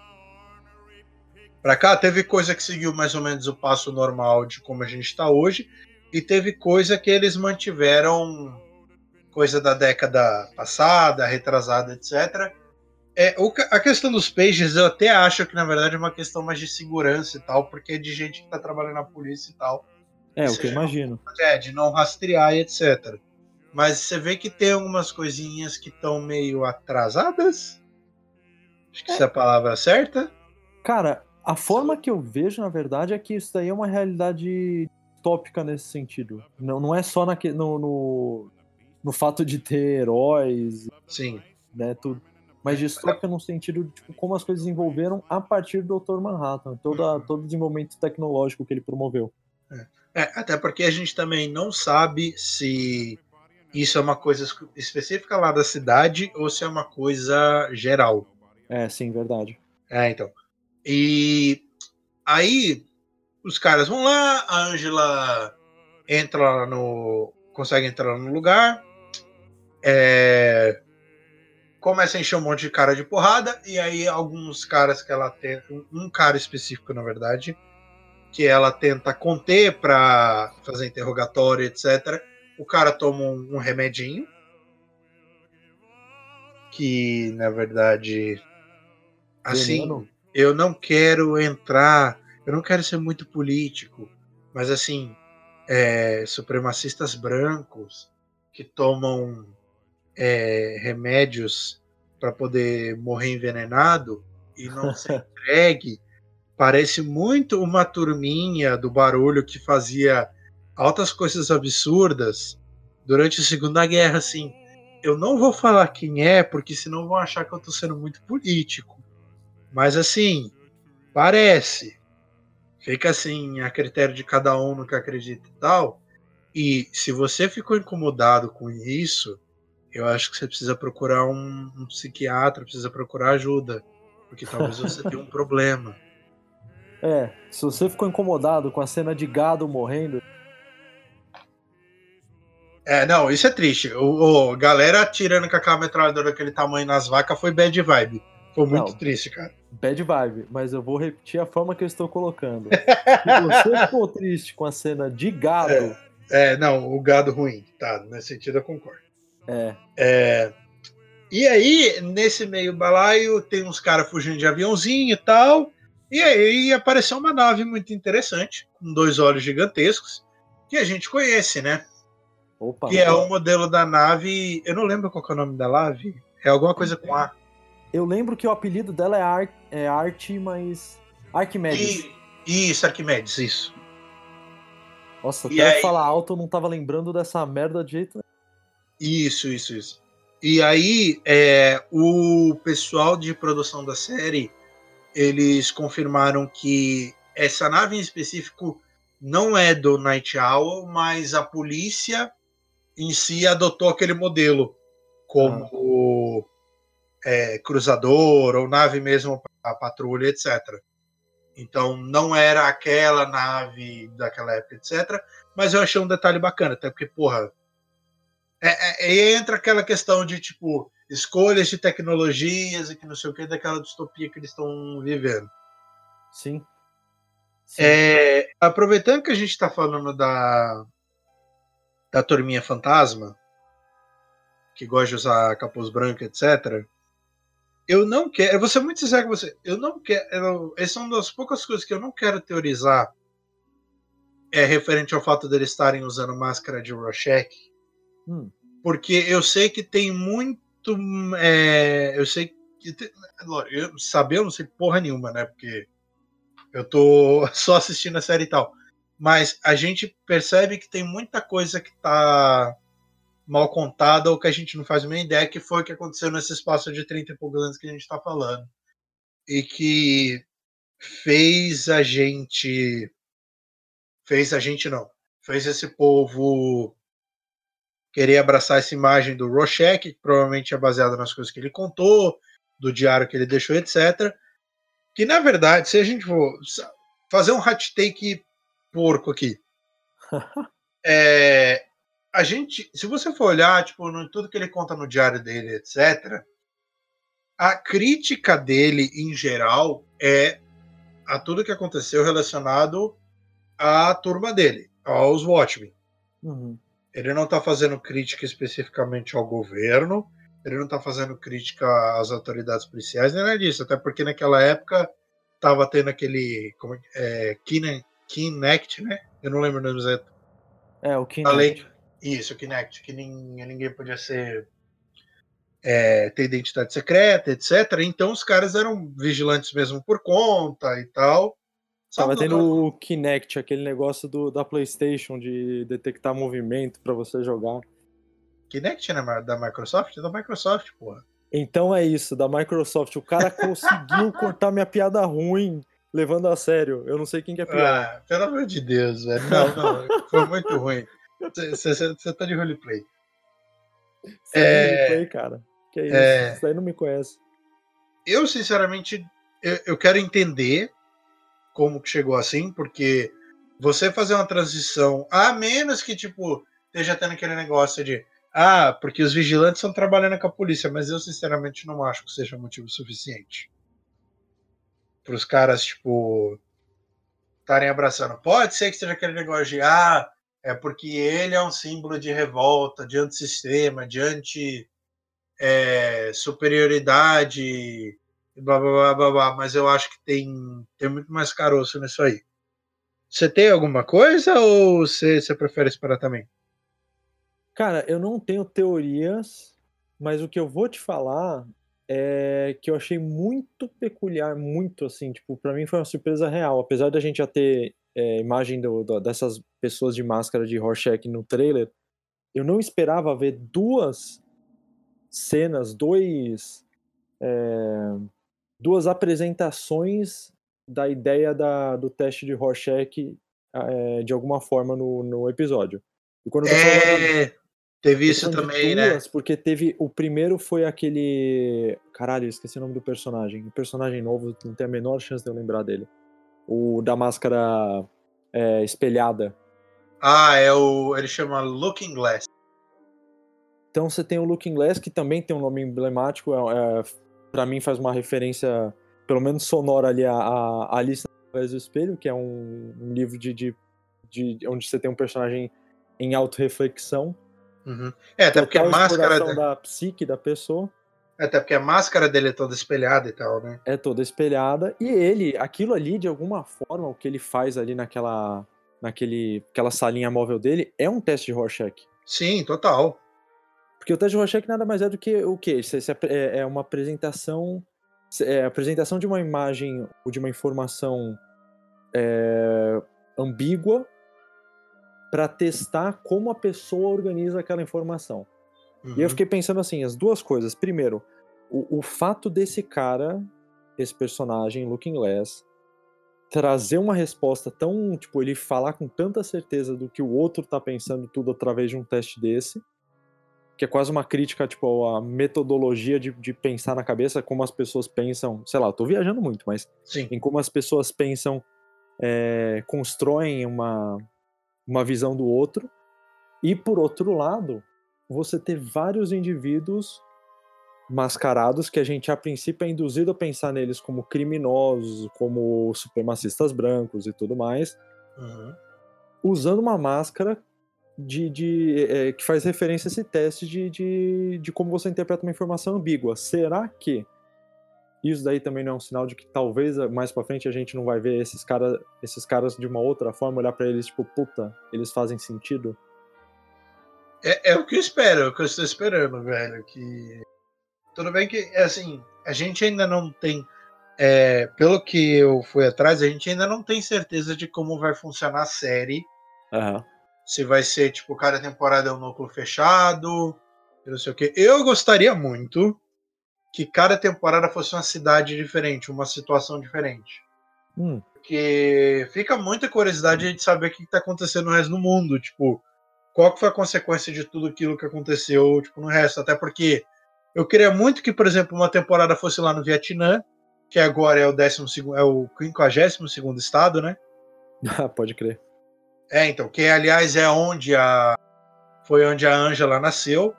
Para cá, teve coisa que seguiu mais ou menos o passo normal de como a gente está hoje, e teve coisa que eles mantiveram, coisa da década passada, retrasada, etc é, o, a questão dos pages, eu até acho que na verdade é uma questão mais de segurança e tal, porque é de gente que tá trabalhando na polícia e tal. É, o que eu imagino. É, de não rastrear e etc. Mas você vê que tem algumas coisinhas que estão meio atrasadas. Acho que é. essa é a palavra certa. Cara, a forma que eu vejo, na verdade, é que isso daí é uma realidade tópica nesse sentido. Não, não é só na, no, no, no fato de ter heróis. Sim. Né, tudo mas distópica no sentido de tipo, como as coisas desenvolveram a partir do Dr. Manhattan, toda, todo o desenvolvimento tecnológico que ele promoveu. É. é, até porque a gente também não sabe se isso é uma coisa específica lá da cidade ou se é uma coisa geral. É, sim, verdade. É, então. E aí os caras vão lá, a Angela entra no. consegue entrar no lugar. É, começa a encher um monte de cara de porrada, e aí alguns caras que ela tem, um cara específico, na verdade, que ela tenta conter para fazer interrogatório, etc. O cara toma um, um remedinho, que na verdade, assim, Veneno. eu não quero entrar, eu não quero ser muito político, mas assim, é, supremacistas brancos que tomam é, remédios para poder morrer envenenado e não ser entregue, parece muito uma turminha do barulho que fazia altas coisas absurdas durante a Segunda Guerra, assim. Eu não vou falar quem é, porque senão vão achar que eu tô sendo muito político. Mas assim, Parece. Fica assim, a critério de cada um no que acredita e tal. E se você ficou incomodado com isso, eu acho que você precisa procurar um, um psiquiatra, precisa procurar ajuda. Porque talvez você tenha um problema. É, se você ficou incomodado com a cena de gado morrendo. É, não, isso é triste. O, o galera atirando com aquela metralhadora daquele tamanho nas vacas foi bad vibe. Foi muito não, triste, cara. Bad vibe, mas eu vou repetir a forma que eu estou colocando. Se você ficou triste com a cena de gado. É, é, não, o gado ruim, tá? Nesse sentido eu concordo. É. é e aí, nesse meio balaio, tem uns caras fugindo de aviãozinho e tal. E aí apareceu uma nave muito interessante, com dois olhos gigantescos, que a gente conhece, né? Opa, que é o modelo da nave. Eu não lembro qual é o nome da nave. É alguma coisa com A. Eu lembro que o apelido dela é, Ar é Arte, mas. Arquimedes. E, isso, Arquimedes, isso. Nossa, e até aí... falar alto eu não tava lembrando dessa merda de jeito. Isso, isso, isso. E aí, é, o pessoal de produção da série, eles confirmaram que essa nave em específico não é do Night Owl, mas a polícia em si adotou aquele modelo como é, cruzador ou nave mesmo para patrulha, etc. Então não era aquela nave daquela época, etc. Mas eu achei um detalhe bacana, até porque, porra, entra aquela questão de tipo escolhas de tecnologias e que não sei o que daquela distopia que eles estão vivendo. Sim. Sim. É, aproveitando que a gente está falando da da turminha fantasma, que gosta de usar capuz branco, etc eu não quero. Eu vou ser muito sincero com você. Eu não quero. essa é uma das poucas coisas que eu não quero teorizar. É referente ao fato deles estarem usando máscara de Rorschach. Hum. Porque eu sei que tem muito. É, eu sei que. Eu, saber, eu não sei porra nenhuma, né? Porque eu tô só assistindo a série e tal. Mas a gente percebe que tem muita coisa que tá mal contada ou que a gente não faz uma ideia que foi o que aconteceu nesse espaço de 30 e poucos anos que a gente está falando. E que fez a gente. Fez a gente não. Fez esse povo querer abraçar essa imagem do Rorschach, que provavelmente é baseada nas coisas que ele contou, do diário que ele deixou, etc. Que na verdade, se a gente for fazer um hot take porco aqui, é, a gente, se você for olhar, tipo, no, tudo que ele conta no diário dele, etc., a crítica dele, em geral, é a tudo que aconteceu relacionado à turma dele, aos Watchmen. Uhum. Ele não está fazendo crítica especificamente ao governo, ele não está fazendo crítica às autoridades policiais, nem nada disso, até porque naquela época estava tendo aquele como, é, Kinect, né? Eu não lembro o nome exato. É, o Kinect. Isso, Kinect, que ninguém, ninguém podia ser é, ter identidade secreta, etc. Então os caras eram vigilantes mesmo por conta e tal. Tava tendo o Kinect, aquele negócio do, da PlayStation de detectar movimento para você jogar. Kinect, né? Da Microsoft? Da Microsoft, porra. Então é isso, da Microsoft. O cara conseguiu cortar minha piada ruim levando a sério. Eu não sei quem que é pior. Ah, pelo amor de Deus, velho. Não, não. Foi muito ruim. Você tá de roleplay. Você é, é roleplay, cara. Que é isso? É... Isso não me conhece. Eu, sinceramente, eu, eu quero entender como que chegou assim, porque você fazer uma transição, a menos que, tipo, esteja tendo aquele negócio de ah, porque os vigilantes estão trabalhando com a polícia, mas eu sinceramente não acho que seja motivo suficiente para os caras, tipo, estarem abraçando. Pode ser que seja aquele negócio de ah, é porque ele é um símbolo de revolta, de antissistema, de anti é, superioridade, blá, blá, blá, blá, blá, mas eu acho que tem, tem muito mais caroço nisso aí. Você tem alguma coisa ou você, você prefere esperar também? Cara, eu não tenho teorias, mas o que eu vou te falar é que eu achei muito peculiar, muito assim, tipo, para mim foi uma surpresa real, apesar da gente já ter é, imagem do, do, dessas pessoas de máscara de Rorschach no trailer, eu não esperava ver duas cenas, dois, é, duas apresentações da ideia da, do teste de Rorschach é, de alguma forma no, no episódio. E quando é, teve isso também, né? duas, né? Porque teve. O primeiro foi aquele. Caralho, esqueci o nome do personagem. O personagem novo, não tem a menor chance de eu lembrar dele. O da máscara é, espelhada. Ah, é o. Ele chama Looking Glass. Então você tem o Looking Glass, que também tem um nome emblemático. É, é para mim faz uma referência, pelo menos sonora ali, a, a Alice através do espelho, que é um, um livro de, de, de, onde você tem um personagem em autorreflexão. Uhum. É, até porque a máscara da psique da pessoa. É, até porque a máscara dele é toda espelhada e tal, né? É toda espelhada. E ele, aquilo ali, de alguma forma, o que ele faz ali naquela, naquele, aquela salinha móvel dele, é um teste de Rorschach. Sim, total. Porque o teste de Rorschach nada mais é do que o quê? É, é uma apresentação é, a apresentação de uma imagem ou de uma informação é, ambígua para testar como a pessoa organiza aquela informação. Uhum. E eu uhum. fiquei pensando assim, as duas coisas. Primeiro, o, o fato desse cara, esse personagem, Looking Glass, trazer uma resposta tão, tipo, ele falar com tanta certeza do que o outro tá pensando tudo através de um teste desse, que é quase uma crítica, tipo, a metodologia de, de pensar na cabeça, como as pessoas pensam, sei lá, eu tô viajando muito, mas Sim. em como as pessoas pensam, é, constroem uma, uma visão do outro. E por outro lado, você ter vários indivíduos mascarados que a gente a princípio é induzido a pensar neles como criminosos, como supremacistas brancos e tudo mais, uhum. usando uma máscara de, de é, que faz referência a esse teste de, de, de como você interpreta uma informação ambígua. Será que isso daí também não é um sinal de que talvez mais para frente a gente não vai ver esses caras esses caras de uma outra forma, olhar para eles tipo, puta, eles fazem sentido? É, é, o que eu espero, é o que eu estou esperando, velho. Que tudo bem que assim a gente ainda não tem, é, pelo que eu fui atrás, a gente ainda não tem certeza de como vai funcionar a série. Uhum. Se vai ser tipo cada temporada é um núcleo fechado, não sei o que. Eu gostaria muito que cada temporada fosse uma cidade diferente, uma situação diferente. Hum. Porque fica muita curiosidade de saber o que está acontecendo no resto do mundo. Tipo, qual que foi a consequência de tudo aquilo que aconteceu tipo, no resto. Até porque eu queria muito que, por exemplo, uma temporada fosse lá no Vietnã, que agora é o décimo segundo, é o 52 segundo estado, né? Pode crer. É, então, que aliás é onde a. Foi onde a Angela nasceu.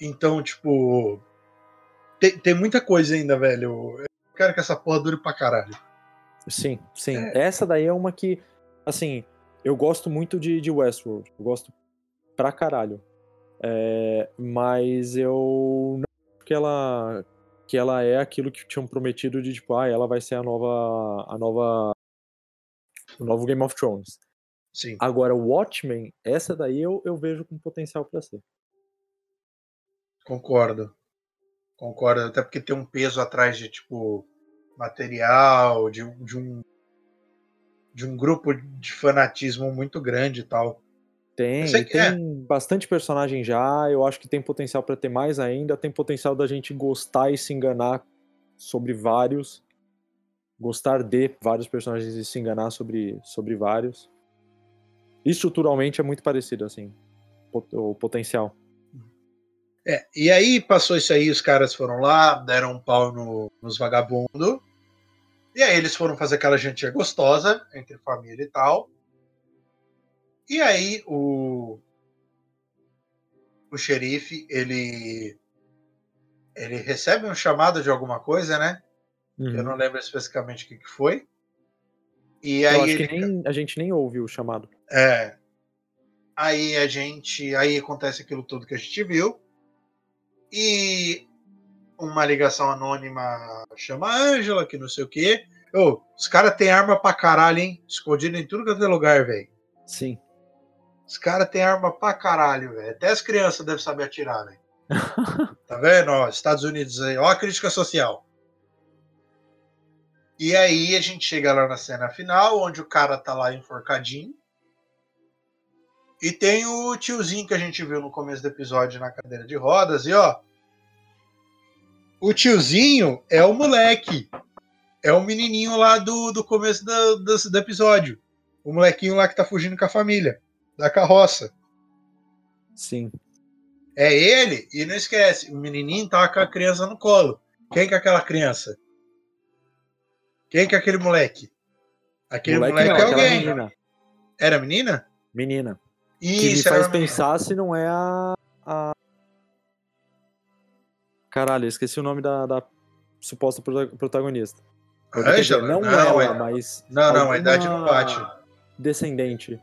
Então, tipo, tem, tem muita coisa ainda, velho. Eu quero que essa porra dure pra caralho. Sim, sim. É. Essa daí é uma que, assim, eu gosto muito de, de Westworld. Eu gosto pra caralho. É, mas eu não que ela que ela é aquilo que tinham prometido de tipo, ah, ela vai ser a nova a nova o novo Game of Thrones. Sim. Agora Watchmen, essa daí eu, eu vejo com potencial para ser. Concordo. Concordo, até porque tem um peso atrás de tipo material, de, de um de um grupo de fanatismo muito grande e tal. Tem, tem é. bastante personagem já, eu acho que tem potencial para ter mais ainda, tem potencial da gente gostar e se enganar sobre vários, gostar de vários personagens e se enganar sobre, sobre vários. Estruturalmente é muito parecido, assim, o potencial. É, e aí passou isso aí, os caras foram lá, deram um pau no, nos vagabundos. E aí eles foram fazer aquela jantinha gostosa, entre família e tal. E aí o, o xerife, ele ele recebe um chamado de alguma coisa, né? Uhum. Eu não lembro especificamente o que, que foi. E aí Eu acho ele... que nem, a gente nem ouve o chamado. É. Aí a gente. Aí acontece aquilo tudo que a gente viu. E uma ligação anônima chama a Ângela, que não sei o quê. Ô, os caras têm arma pra caralho, hein? Escondido em tudo que é lugar, velho. Sim. Os caras têm arma pra caralho, velho. Até as crianças devem saber atirar, velho. tá vendo? Ó, Estados Unidos aí. Ó a crítica social. E aí a gente chega lá na cena final, onde o cara tá lá enforcadinho. E tem o tiozinho que a gente viu no começo do episódio na cadeira de rodas, e ó. O tiozinho é o moleque. é o menininho lá do, do começo do, do, do episódio. O molequinho lá que tá fugindo com a família, da carroça. Sim. É ele, e não esquece, o menininho tá com a criança no colo. Quem que é aquela criança? Quem que é aquele moleque? Aquele moleque, moleque não, é alguém. Menina. Era menina? Menina. Isso, que me faz uma menina. pensar se não é a, a... Caralho, eu esqueci o nome da, da suposta prota- protagonista. Ângela? não, Não, ela, é- mas Não, não, a idade não bate. descendente.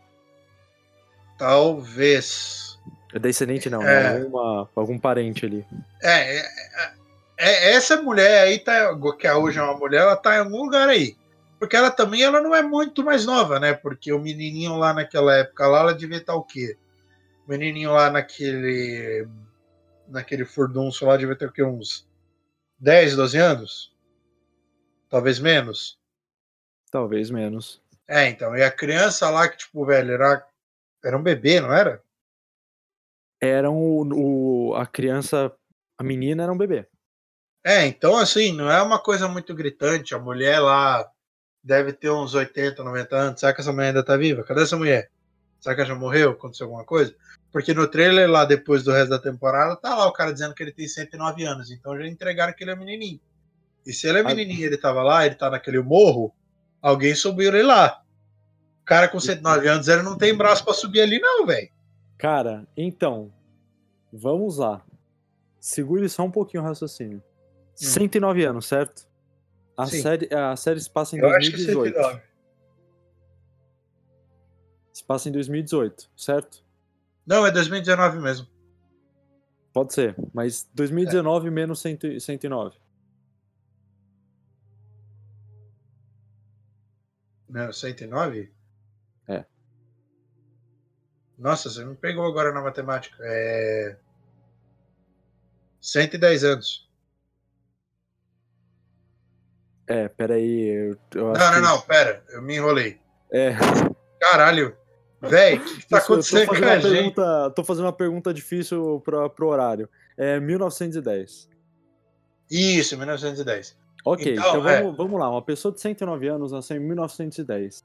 Talvez. É Descendente não, É. é. alguma, algum parente ali. É, é, é- essa mulher aí, tá, que hoje é uma mulher, ela tá em algum lugar aí. Porque ela também ela não é muito mais nova, né? Porque o menininho lá naquela época lá, ela devia estar o quê? O menininho lá naquele. Naquele furdunço lá devia ter o quê? Uns 10, 12 anos? Talvez menos. Talvez menos. É, então. E a criança lá que, tipo, velho, era, era um bebê, não era? Eram o, o- a criança, a menina era um bebê. É, então assim, não é uma coisa muito gritante. A mulher lá deve ter uns 80, 90 anos. Será que essa mulher ainda tá viva? Cadê essa mulher? Será que ela já morreu? Aconteceu alguma coisa? Porque no trailer lá, depois do resto da temporada, tá lá o cara dizendo que ele tem 109 anos. Então já entregaram que ele é menininho. E se ele é menininho e ele tava lá, ele tá naquele morro, alguém subiu ele lá. O cara com 109 anos, ele não tem braço pra subir ali não, velho. Cara, então, vamos lá. Segure só um pouquinho o raciocínio. 109 anos, certo? A Hum. Sim. série, a série se passa em Eu acho que 2018. 109. Se passa em 2018, certo? Não, é 2019 mesmo. Pode ser, mas 2019 menos 100 109. Não, 109? É. Nossa, você me pegou agora na matemática. É. 110 anos. É, peraí. Eu, eu acho Não, não, que- não, pera, eu me enrolei. É, Caralho, véi, o que, tá acontecendo com a gente? pergunta, tô fazendo uma pergunta difícil pra, pro horário. É 1910. Isso, 1910. Ok, Então, então, é. vamos, vamos lá. Uma pessoa de 109 anos nasceu em 1910.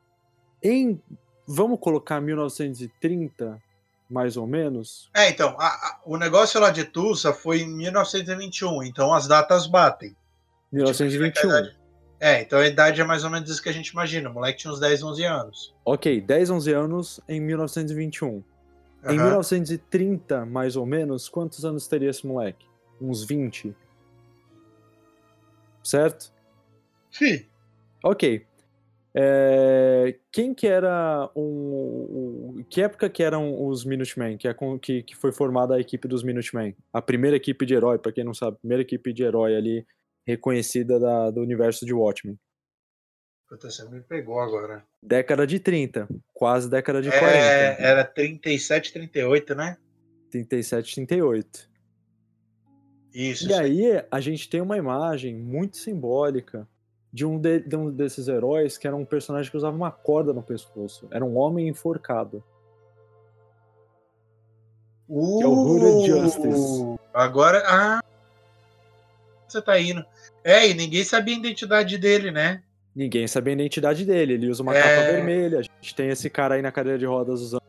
Em. Vamos colocar 1930, mais ou menos? É, então, a- a- o negócio lá de Tulsa foi em 1921, então as datas batem. 1921. É, então a idade é mais ou menos isso que a gente imagina. O moleque tinha uns 10, 11 anos. Ok, 10, 11 anos em 1921. Em Aham. 1930, mais ou menos, quantos anos teria esse moleque? Uns 20. Certo? Sim. Ok. É, Quem que era um. Que época que eram os Minutemen? Que, é com- que, que foi formada a equipe dos Minutemen? A primeira equipe de herói, pra quem não sabe, a primeira equipe de herói ali reconhecida da- do universo de Watchmen. Puta, você me pegou agora. Década de 30, quase década de 40. É, era 37, 38, né? 37, 38. Isso. E aí a gente tem uma imagem muito simbólica de um, de- de um desses heróis que era um personagem que usava uma corda no pescoço. Era um homem enforcado. Uh, que é o Hooded Justice. Agora. Ah. Você tá indo. É, e ninguém sabia a identidade dele, né? Ninguém sabia a identidade dele. Ele usa uma É. capa vermelha. A gente tem esse cara aí na cadeira de rodas usando.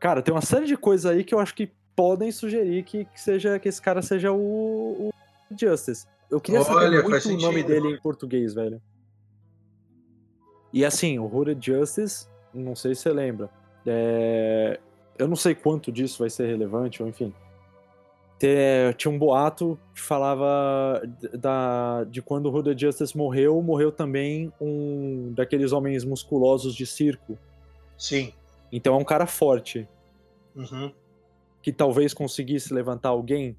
Cara, tem uma série de coisas aí que eu acho que podem sugerir que, que seja que esse cara seja o, o Justice. Eu queria saber Olha, muito faz o nome dele em português, velho. E assim, o Hooded Justice, não sei se você lembra. é, Eu não sei quanto disso vai ser relevante, ou enfim. Te- Tinha um boato que falava da, de quando o Hooded Justice morreu, morreu também um daqueles homens musculosos de circo. Sim. Então é um cara forte, Uhum. que talvez conseguisse levantar alguém.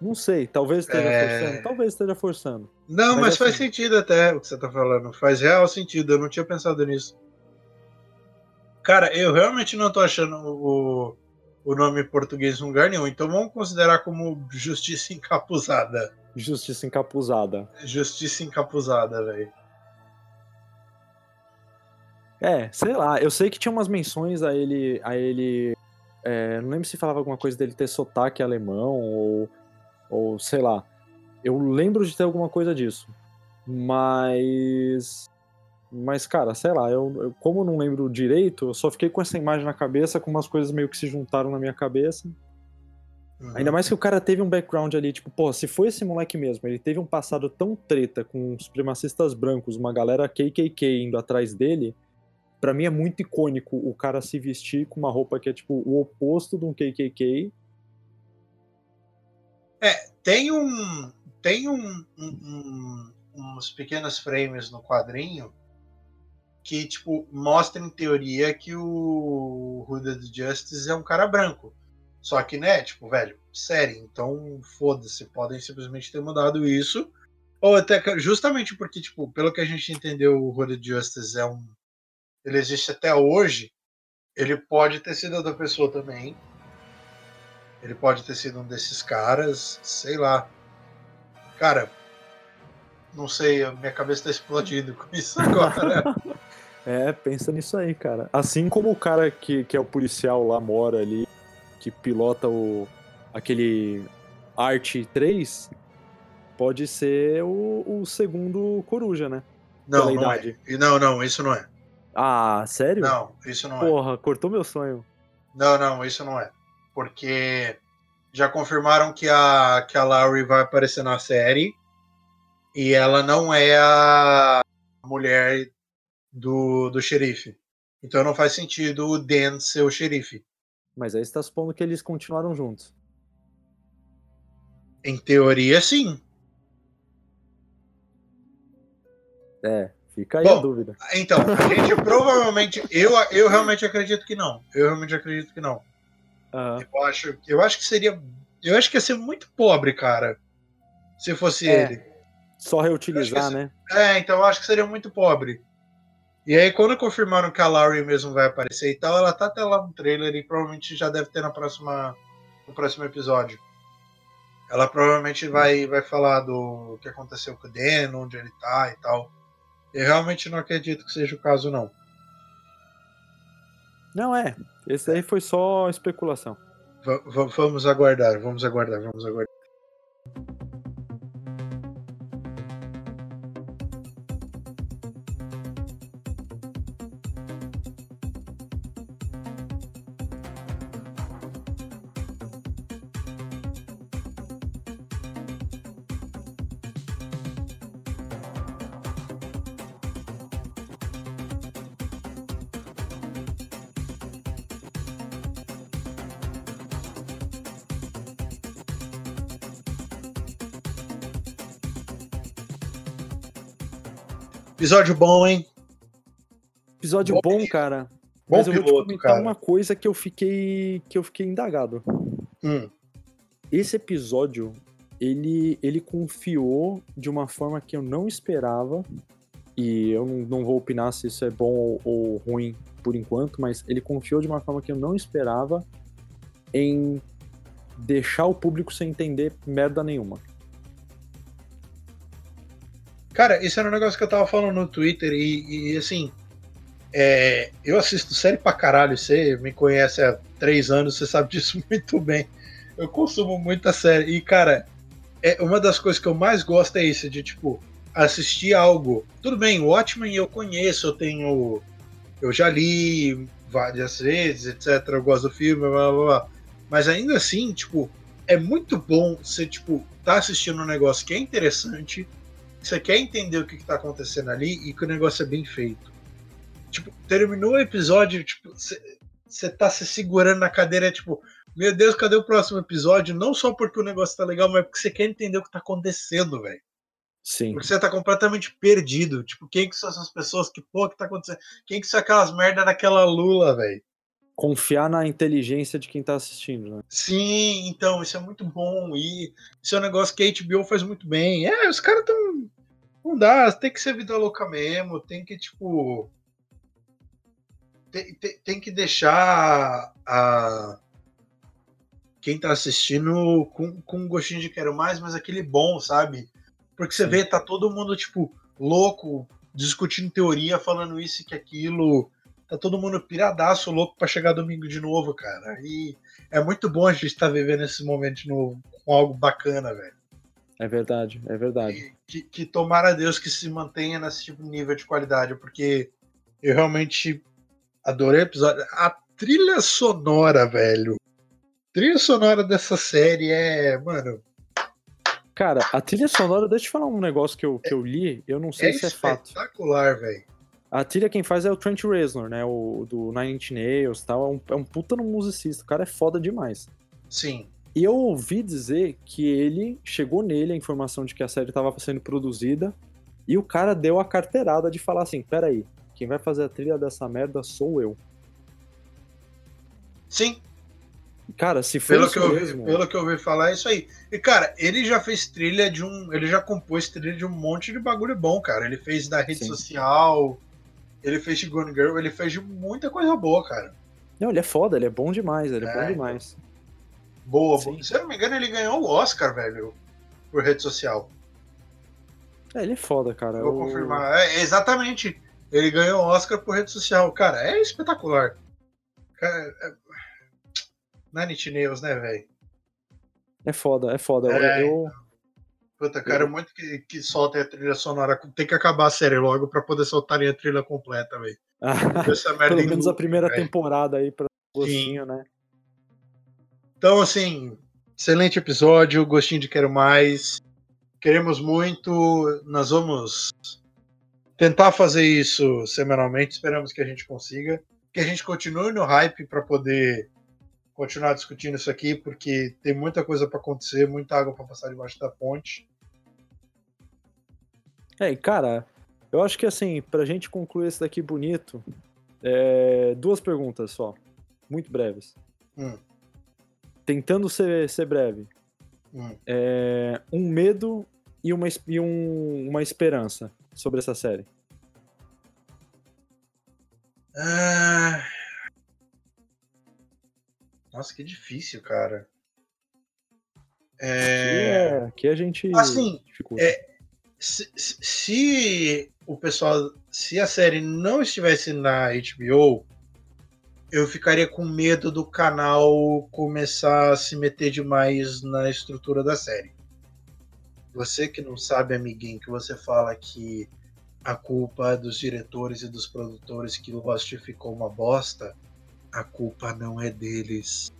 Não sei, talvez esteja É. forçando. Talvez esteja forçando. Não, Mas mas, faz assim- sentido até o que você tá falando. Faz real sentido. Eu não tinha pensado nisso. Cara, eu realmente não tô achando o, o nome em português em lugar nenhum. Então vamos considerar como justiça encapuzada. Justiça encapuzada. Justiça encapuzada, velho. É, sei lá, eu sei que tinha umas menções a ele. A ele é, não lembro se falava alguma coisa dele ter sotaque alemão ou. Ou sei lá. Eu lembro de ter alguma coisa disso. Mas. Mas, cara, sei lá, eu, eu, como eu não lembro direito, eu só fiquei com essa imagem na cabeça, com umas coisas meio que se juntaram na minha cabeça. Uhum. Ainda mais que o cara teve um background ali, tipo, pô, se foi esse moleque mesmo, ele teve um passado tão treta com supremacistas brancos, uma galera KKK indo atrás dele, para mim é muito icônico o cara se vestir com uma roupa que é, tipo, o oposto de um KKK. É, tem um. Tem um, um, um uns pequenos frames no quadrinho que, tipo, mostra em teoria que o Hooded Justice é um cara branco. Só que, né, tipo, velho, série, então foda-se, podem simplesmente ter mudado isso. Ou até justamente porque, tipo, pelo que a gente entendeu, o Hooded Justice é um. Ele existe até hoje. Ele pode ter sido outra pessoa também. Ele pode ter sido um desses caras, sei lá. Cara, não sei, minha cabeça tá explodindo com isso agora. é, pensa nisso aí, cara. Assim como o cara que, que é o policial lá mora ali, que pilota o aquele Art 3, pode ser o, o segundo Coruja, né? Não, não é. Não, não, isso não é. Ah, sério? Não, isso não Porra, é. Porra, cortou meu sonho. Não, não, isso não é. Porque já confirmaram que a, que a Laurie vai aparecer na série e ela não é a mulher do, do xerife. Então não faz sentido o Dan ser o xerife. Mas aí você tá supondo que eles continuaram juntos. Em teoria, sim. É, fica aí Bom, a dúvida. Então, a gente provavelmente. Eu, eu realmente acredito que não. Eu realmente acredito que não. Uhum. Eu, acho, eu acho que seria. Eu acho que ia ser muito pobre, cara. Se fosse é. ele. Só reutilizar, né? É, então eu acho que seria muito pobre. E aí, quando confirmaram que a Laurie mesmo vai aparecer e tal, ela tá até lá no trailer e provavelmente já deve ter na próxima, no próximo episódio. Ela provavelmente vai, vai falar do que aconteceu com o Dan, onde ele tá e tal. Eu realmente não acredito que seja o caso, não. Não é. Esse aí foi só especulação. V vamos aguardar, vamos aguardar, vamos aguardar. Episódio bom, hein? Episódio bom, bom cara. Bom Mas eu piloto, vou te comentar cara. uma coisa que eu fiquei que eu fiquei indagado. Hum. Esse episódio, ele, ele confiou de uma forma que eu não esperava. E eu não, não vou opinar se isso é bom ou, ou ruim por enquanto, mas ele confiou de uma forma que eu não esperava em deixar o público sem entender merda nenhuma. Cara, isso era um negócio que eu tava falando no Twitter e, e assim, é, eu assisto série pra caralho, você me conhece há três anos, você sabe disso muito bem. Eu consumo muita série e, cara, é uma das coisas que eu mais gosto é isso, de tipo, assistir algo. Tudo bem, Watchmen eu conheço, eu tenho. Eu já li várias vezes, etc. Eu gosto do filme, blá blá blá. Mas ainda assim, tipo, é muito bom você, tipo, tá assistindo um negócio que é interessante você quer entender o que, está acontecendo ali e que o negócio é bem feito. Tipo, terminou o episódio, tipo, você tá se segurando na cadeira, tipo, meu Deus, cadê o próximo episódio? Não só porque o negócio tá legal, mas porque você quer entender o que tá acontecendo, velho. Sim. Porque você tá completamente perdido. Tipo, quem que são essas pessoas? Que porra que tá acontecendo? Quem que são aquelas merda daquela Lula, velho? Confiar na inteligência de quem tá assistindo, né? Sim, então, isso é muito bom. E isso é um negócio que a HBO faz muito bem. É, os caras tão não dá, tem que ser vida louca mesmo, tem que, tipo. Tem, tem, tem que deixar a. Quem tá assistindo com, com um gostinho de quero mais, mas aquele bom, sabe? Porque você Sim. vê, tá todo mundo, tipo, louco, discutindo teoria, falando isso e que aquilo. Tá todo mundo piradaço, louco para chegar domingo de novo, cara. E é muito bom a gente estar tá vivendo esse momento de novo com algo bacana, velho. É verdade, é verdade. Que, que, que tomara Deus que se mantenha nesse tipo de nível de qualidade, porque eu realmente adorei o episódio. A trilha sonora, velho. A trilha sonora dessa série é, mano. Cara, a trilha sonora, deixa eu te falar um negócio que eu, que eu li, eu não sei é se é fato. espetacular, velho. A trilha quem faz é o Trent Reznor, né? O do Nine Inch Nails e tal. É um, é um puta no musicista. O cara é foda demais. Sim. E eu ouvi dizer que ele chegou nele a informação de que a série estava sendo produzida e o cara deu a carteirada de falar assim: peraí, quem vai fazer a trilha dessa merda sou eu. Sim. Cara, se for Pelo isso que, eu mesmo, ouvi, pelo que eu ouvi falar, é isso aí. E, cara, ele já fez trilha de um. Ele já compôs trilha de um monte de bagulho bom, cara. Ele fez da rede Sim. social, ele fez de Gone Girl, ele fez de muita coisa boa, cara. Não, ele é foda, ele é bom demais, ele é, É, bom então. demais. Boa, Sim. boa. Se eu não me engano, ele ganhou o Oscar, velho, por rede social. É, ele é foda, cara. Eu vou O- confirmar. É, exatamente. Ele ganhou o Oscar por rede social. Cara, é espetacular. Cara, é... Nine Inch Nails, né, velho? É foda, é foda. É, eu, Puta, cara, muito que, que soltem a trilha sonora. Tem que acabar a série logo pra poder soltarem a trilha completa, velho. Pelo menos a primeira velho. temporada aí pra gostinho, né? Então, assim, excelente episódio, gostinho de quero mais. Queremos muito. Nós vamos tentar fazer isso semanalmente. Esperamos que a gente consiga. Que a gente continue no hype para poder continuar discutindo isso aqui, porque tem muita coisa para acontecer, muita água para passar debaixo da ponte. É, cara, eu acho que assim, pra gente concluir esse daqui bonito, é, duas perguntas só, muito breves. Hum. Tentando ser, ser breve. Hum. É, um medo e, uma, e um- uma esperança sobre essa série. Ah. Nossa, que difícil, cara. É... é, que a gente Assim, é- se, se- o pessoal, se a série não estivesse na HBO, eu ficaria com medo do canal começar a se meter demais na estrutura da série. Você que não sabe, amiguinho, que você fala que a culpa dos diretores e dos produtores que Lost ficou uma bosta, a culpa não é deles.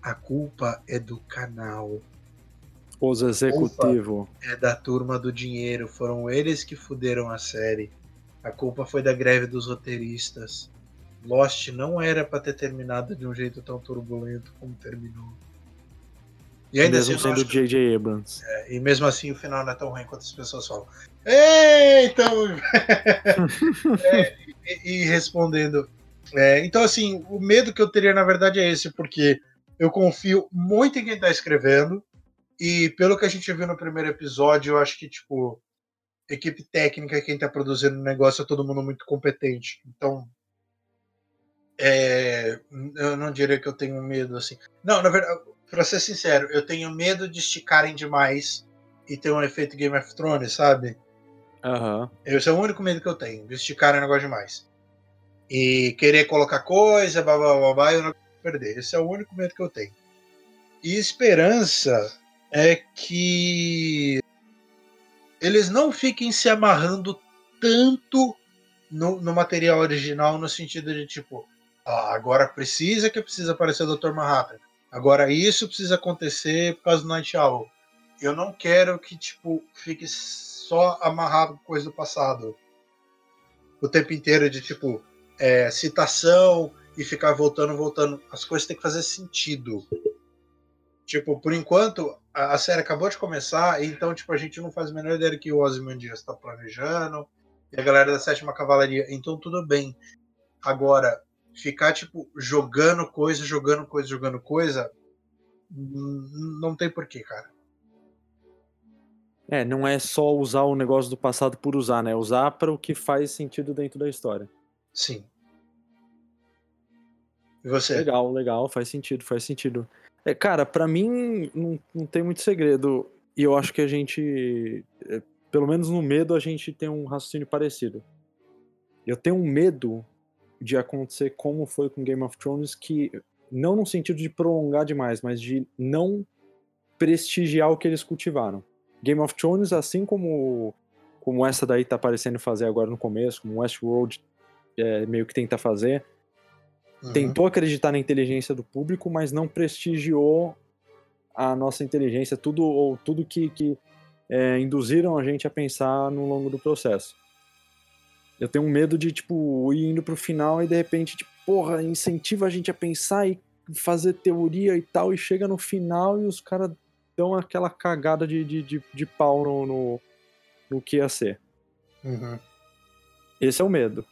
A culpa é do canal Os executivos. é da turma do dinheiro. Foram eles que fuderam a série. A culpa foi da greve dos roteiristas. Lost não era pra ter terminado de um jeito tão turbulento como terminou. E ainda Mesmo assim, sendo J.J. Abrams. e mesmo assim o final não é tão ruim quanto as pessoas falam. Ei, então. É, e, e respondendo. é, então, assim, o medo que eu teria, na verdade, é esse, porque eu confio muito em quem tá escrevendo. E pelo que a gente viu no primeiro episódio, eu acho que, tipo, equipe técnica, quem tá produzindo o negócio é todo mundo muito competente. Então. é, eu não diria que eu tenho medo, assim. Não, na verdade, pra ser sincero, eu tenho medo de esticarem demais e ter um efeito Game of Thrones, sabe? Aham. Esse é o único medo que eu tenho, de esticar o negócio demais. E querer colocar coisa, blá blá blá blá, e eu não perder. Esse é o único medo que eu tenho. E esperança é que eles não fiquem se amarrando tanto no, no material original, no sentido de tipo, ah, agora precisa que precisa aparecer o Dr. Manhattan. Agora isso precisa acontecer por causa do Night Owl. Eu não quero que tipo fique só amarrado com coisa do passado o tempo inteiro de tipo é, citação e ficar voltando, voltando. As coisas têm que fazer sentido. Tipo, por enquanto, a, a série acabou de começar, então tipo, a gente não faz a menor ideia do que o Ozymandias está planejando, e a galera da sétima cavalaria, então tudo bem. Agora, ficar tipo jogando coisa, jogando coisa, jogando coisa, não tem porquê, cara. É, não é só usar o negócio do passado por usar, né? Usar para o que faz sentido dentro da história. Sim. E você? Legal, legal, faz sentido, faz sentido. É, cara, pra mim não, não tem muito segredo. E eu acho que a gente, é, pelo menos no medo, a gente tem um raciocínio parecido. Eu tenho um medo de acontecer como foi com Game of Thrones, que não no sentido de prolongar demais, mas de não prestigiar o que eles cultivaram. Game of Thrones, assim como, como essa daí tá parecendo fazer agora no começo, como Westworld é, meio que tenta fazer, uhum. tentou acreditar na inteligência do público, mas não prestigiou a nossa inteligência, tudo ou tudo que, que é, induziram a gente a pensar no longo do processo. Eu tenho um medo de, tipo, ir indo pro final e de repente, tipo, porra, incentiva a gente a pensar e fazer teoria e tal, e chega no final e os caras dão aquela cagada de, de, de, de pau no, no, no, que ia ser. Uhum. Esse é o medo.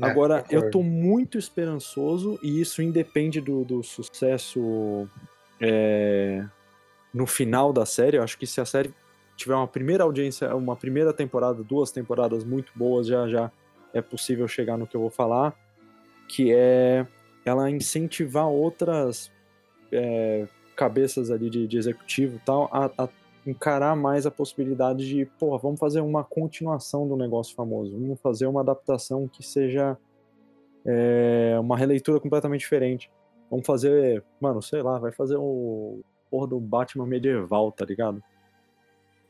É, Agora, eu tô muito esperançoso, e isso independe do, do sucesso é, no final da série. Eu acho que se a série tiver uma primeira audiência, uma primeira temporada, duas temporadas muito boas, já já é possível chegar no que eu vou falar, que é ela incentivar outras é, cabeças ali de, de executivo e tal a, a, encarar mais a possibilidade de, porra, vamos fazer uma continuação do negócio famoso, vamos fazer uma adaptação que seja é, uma releitura completamente diferente. Vamos fazer, mano, sei lá, vai fazer o porra do Batman medieval, tá ligado?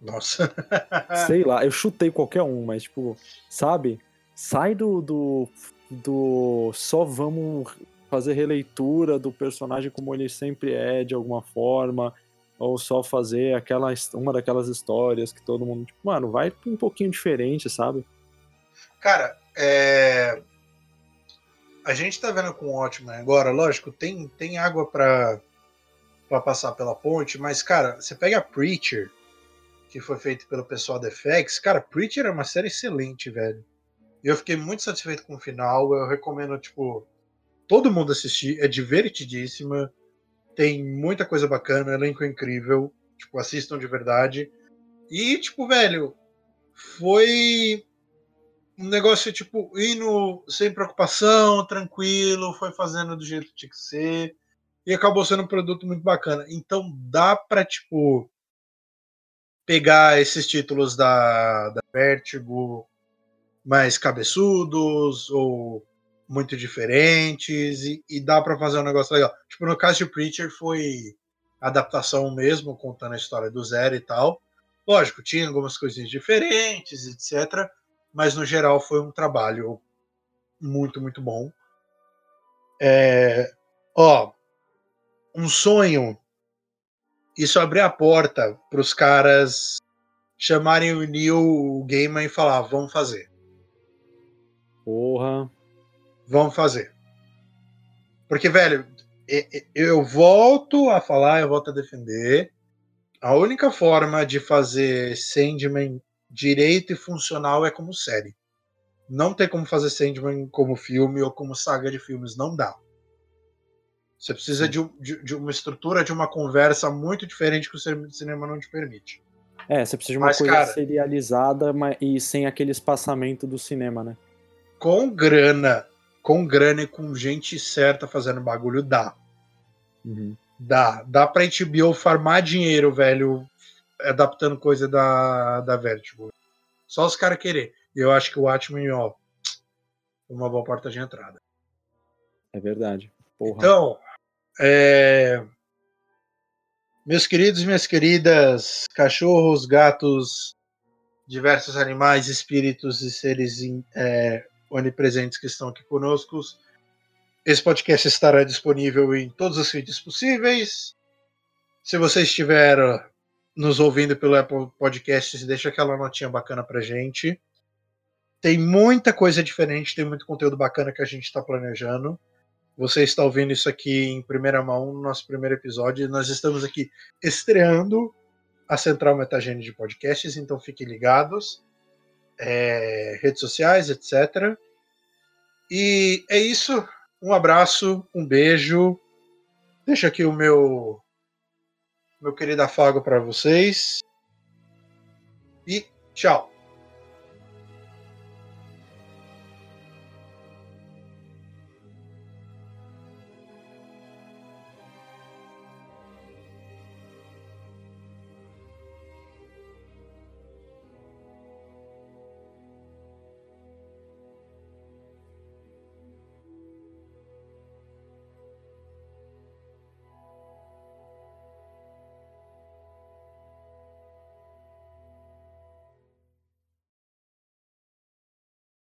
Nossa. Sei lá, eu chutei qualquer um, mas tipo, sabe? Sai do, do, do só vamos fazer releitura do personagem como ele sempre é, de alguma forma, ou só fazer aquela, uma daquelas histórias que todo mundo, tipo, mano, vai um pouquinho diferente, sabe? Cara, é... a gente tá vendo com ótimo agora, lógico, tem, tem água pra para passar pela ponte, mas, cara, você pega a Preacher, que foi feito pelo pessoal da FX, cara, Preacher é uma série excelente, velho. Eu fiquei muito satisfeito com o final, eu recomendo, tipo, todo mundo assistir, é divertidíssima, tem muita coisa bacana, elenco incrível, tipo, assistam de verdade. E, tipo, velho, foi um negócio, tipo, indo sem preocupação, tranquilo, foi fazendo do jeito que tinha que ser e acabou sendo um produto muito bacana. Então dá para tipo pegar esses títulos da, da Vertigo mais cabeçudos ou muito diferentes e, e dá para fazer um negócio legal. Tipo no caso de Preacher foi adaptação mesmo, contando a história do zero e tal. Lógico, tinha algumas coisinhas diferentes, etc. Mas no geral foi um trabalho muito, muito bom. É, ó, um sonho, isso abrir a porta para os caras chamarem o Neil Gaiman e falar: vamos fazer. Porra. Vamos fazer. Porque, velho, eu volto a falar, eu volto a defender. A única forma de fazer Sandman direito e funcional é como série. Não tem como fazer Sandman como filme ou como saga de filmes, não dá. Você precisa de, de, de, uma estrutura, de uma conversa muito diferente que o cinema não te permite. É, você precisa de uma mas, coisa cara, serializada mas, e sem aquele espaçamento do cinema, né? Com grana, com grana e com gente certa fazendo bagulho, dá. Uhum. Dá. Dá pra HBO farmar dinheiro, velho, adaptando coisa da, da Vertigo. Só os caras querer. E eu acho que o Watchmen, ó, uma boa porta de entrada. É verdade. Porra. Então, é... Meus queridos e minhas queridas, cachorros, gatos, diversos animais, espíritos e seres é, onipresentes que estão aqui conosco, esse podcast estará disponível em todos os feeds possíveis. Se você estiver nos ouvindo pelo Apple Podcasts, deixa aquela notinha bacana pra gente. Tem muita coisa diferente, tem muito conteúdo bacana que a gente está planejando. Você está ouvindo isso aqui em primeira mão no nosso primeiro episódio. Nós estamos aqui estreando a Central Metagene de Podcasts, então fiquem ligados. É, redes sociais, etc. E é isso. Um abraço, um beijo. Deixa aqui o meu meu querido afago para vocês. E tchau.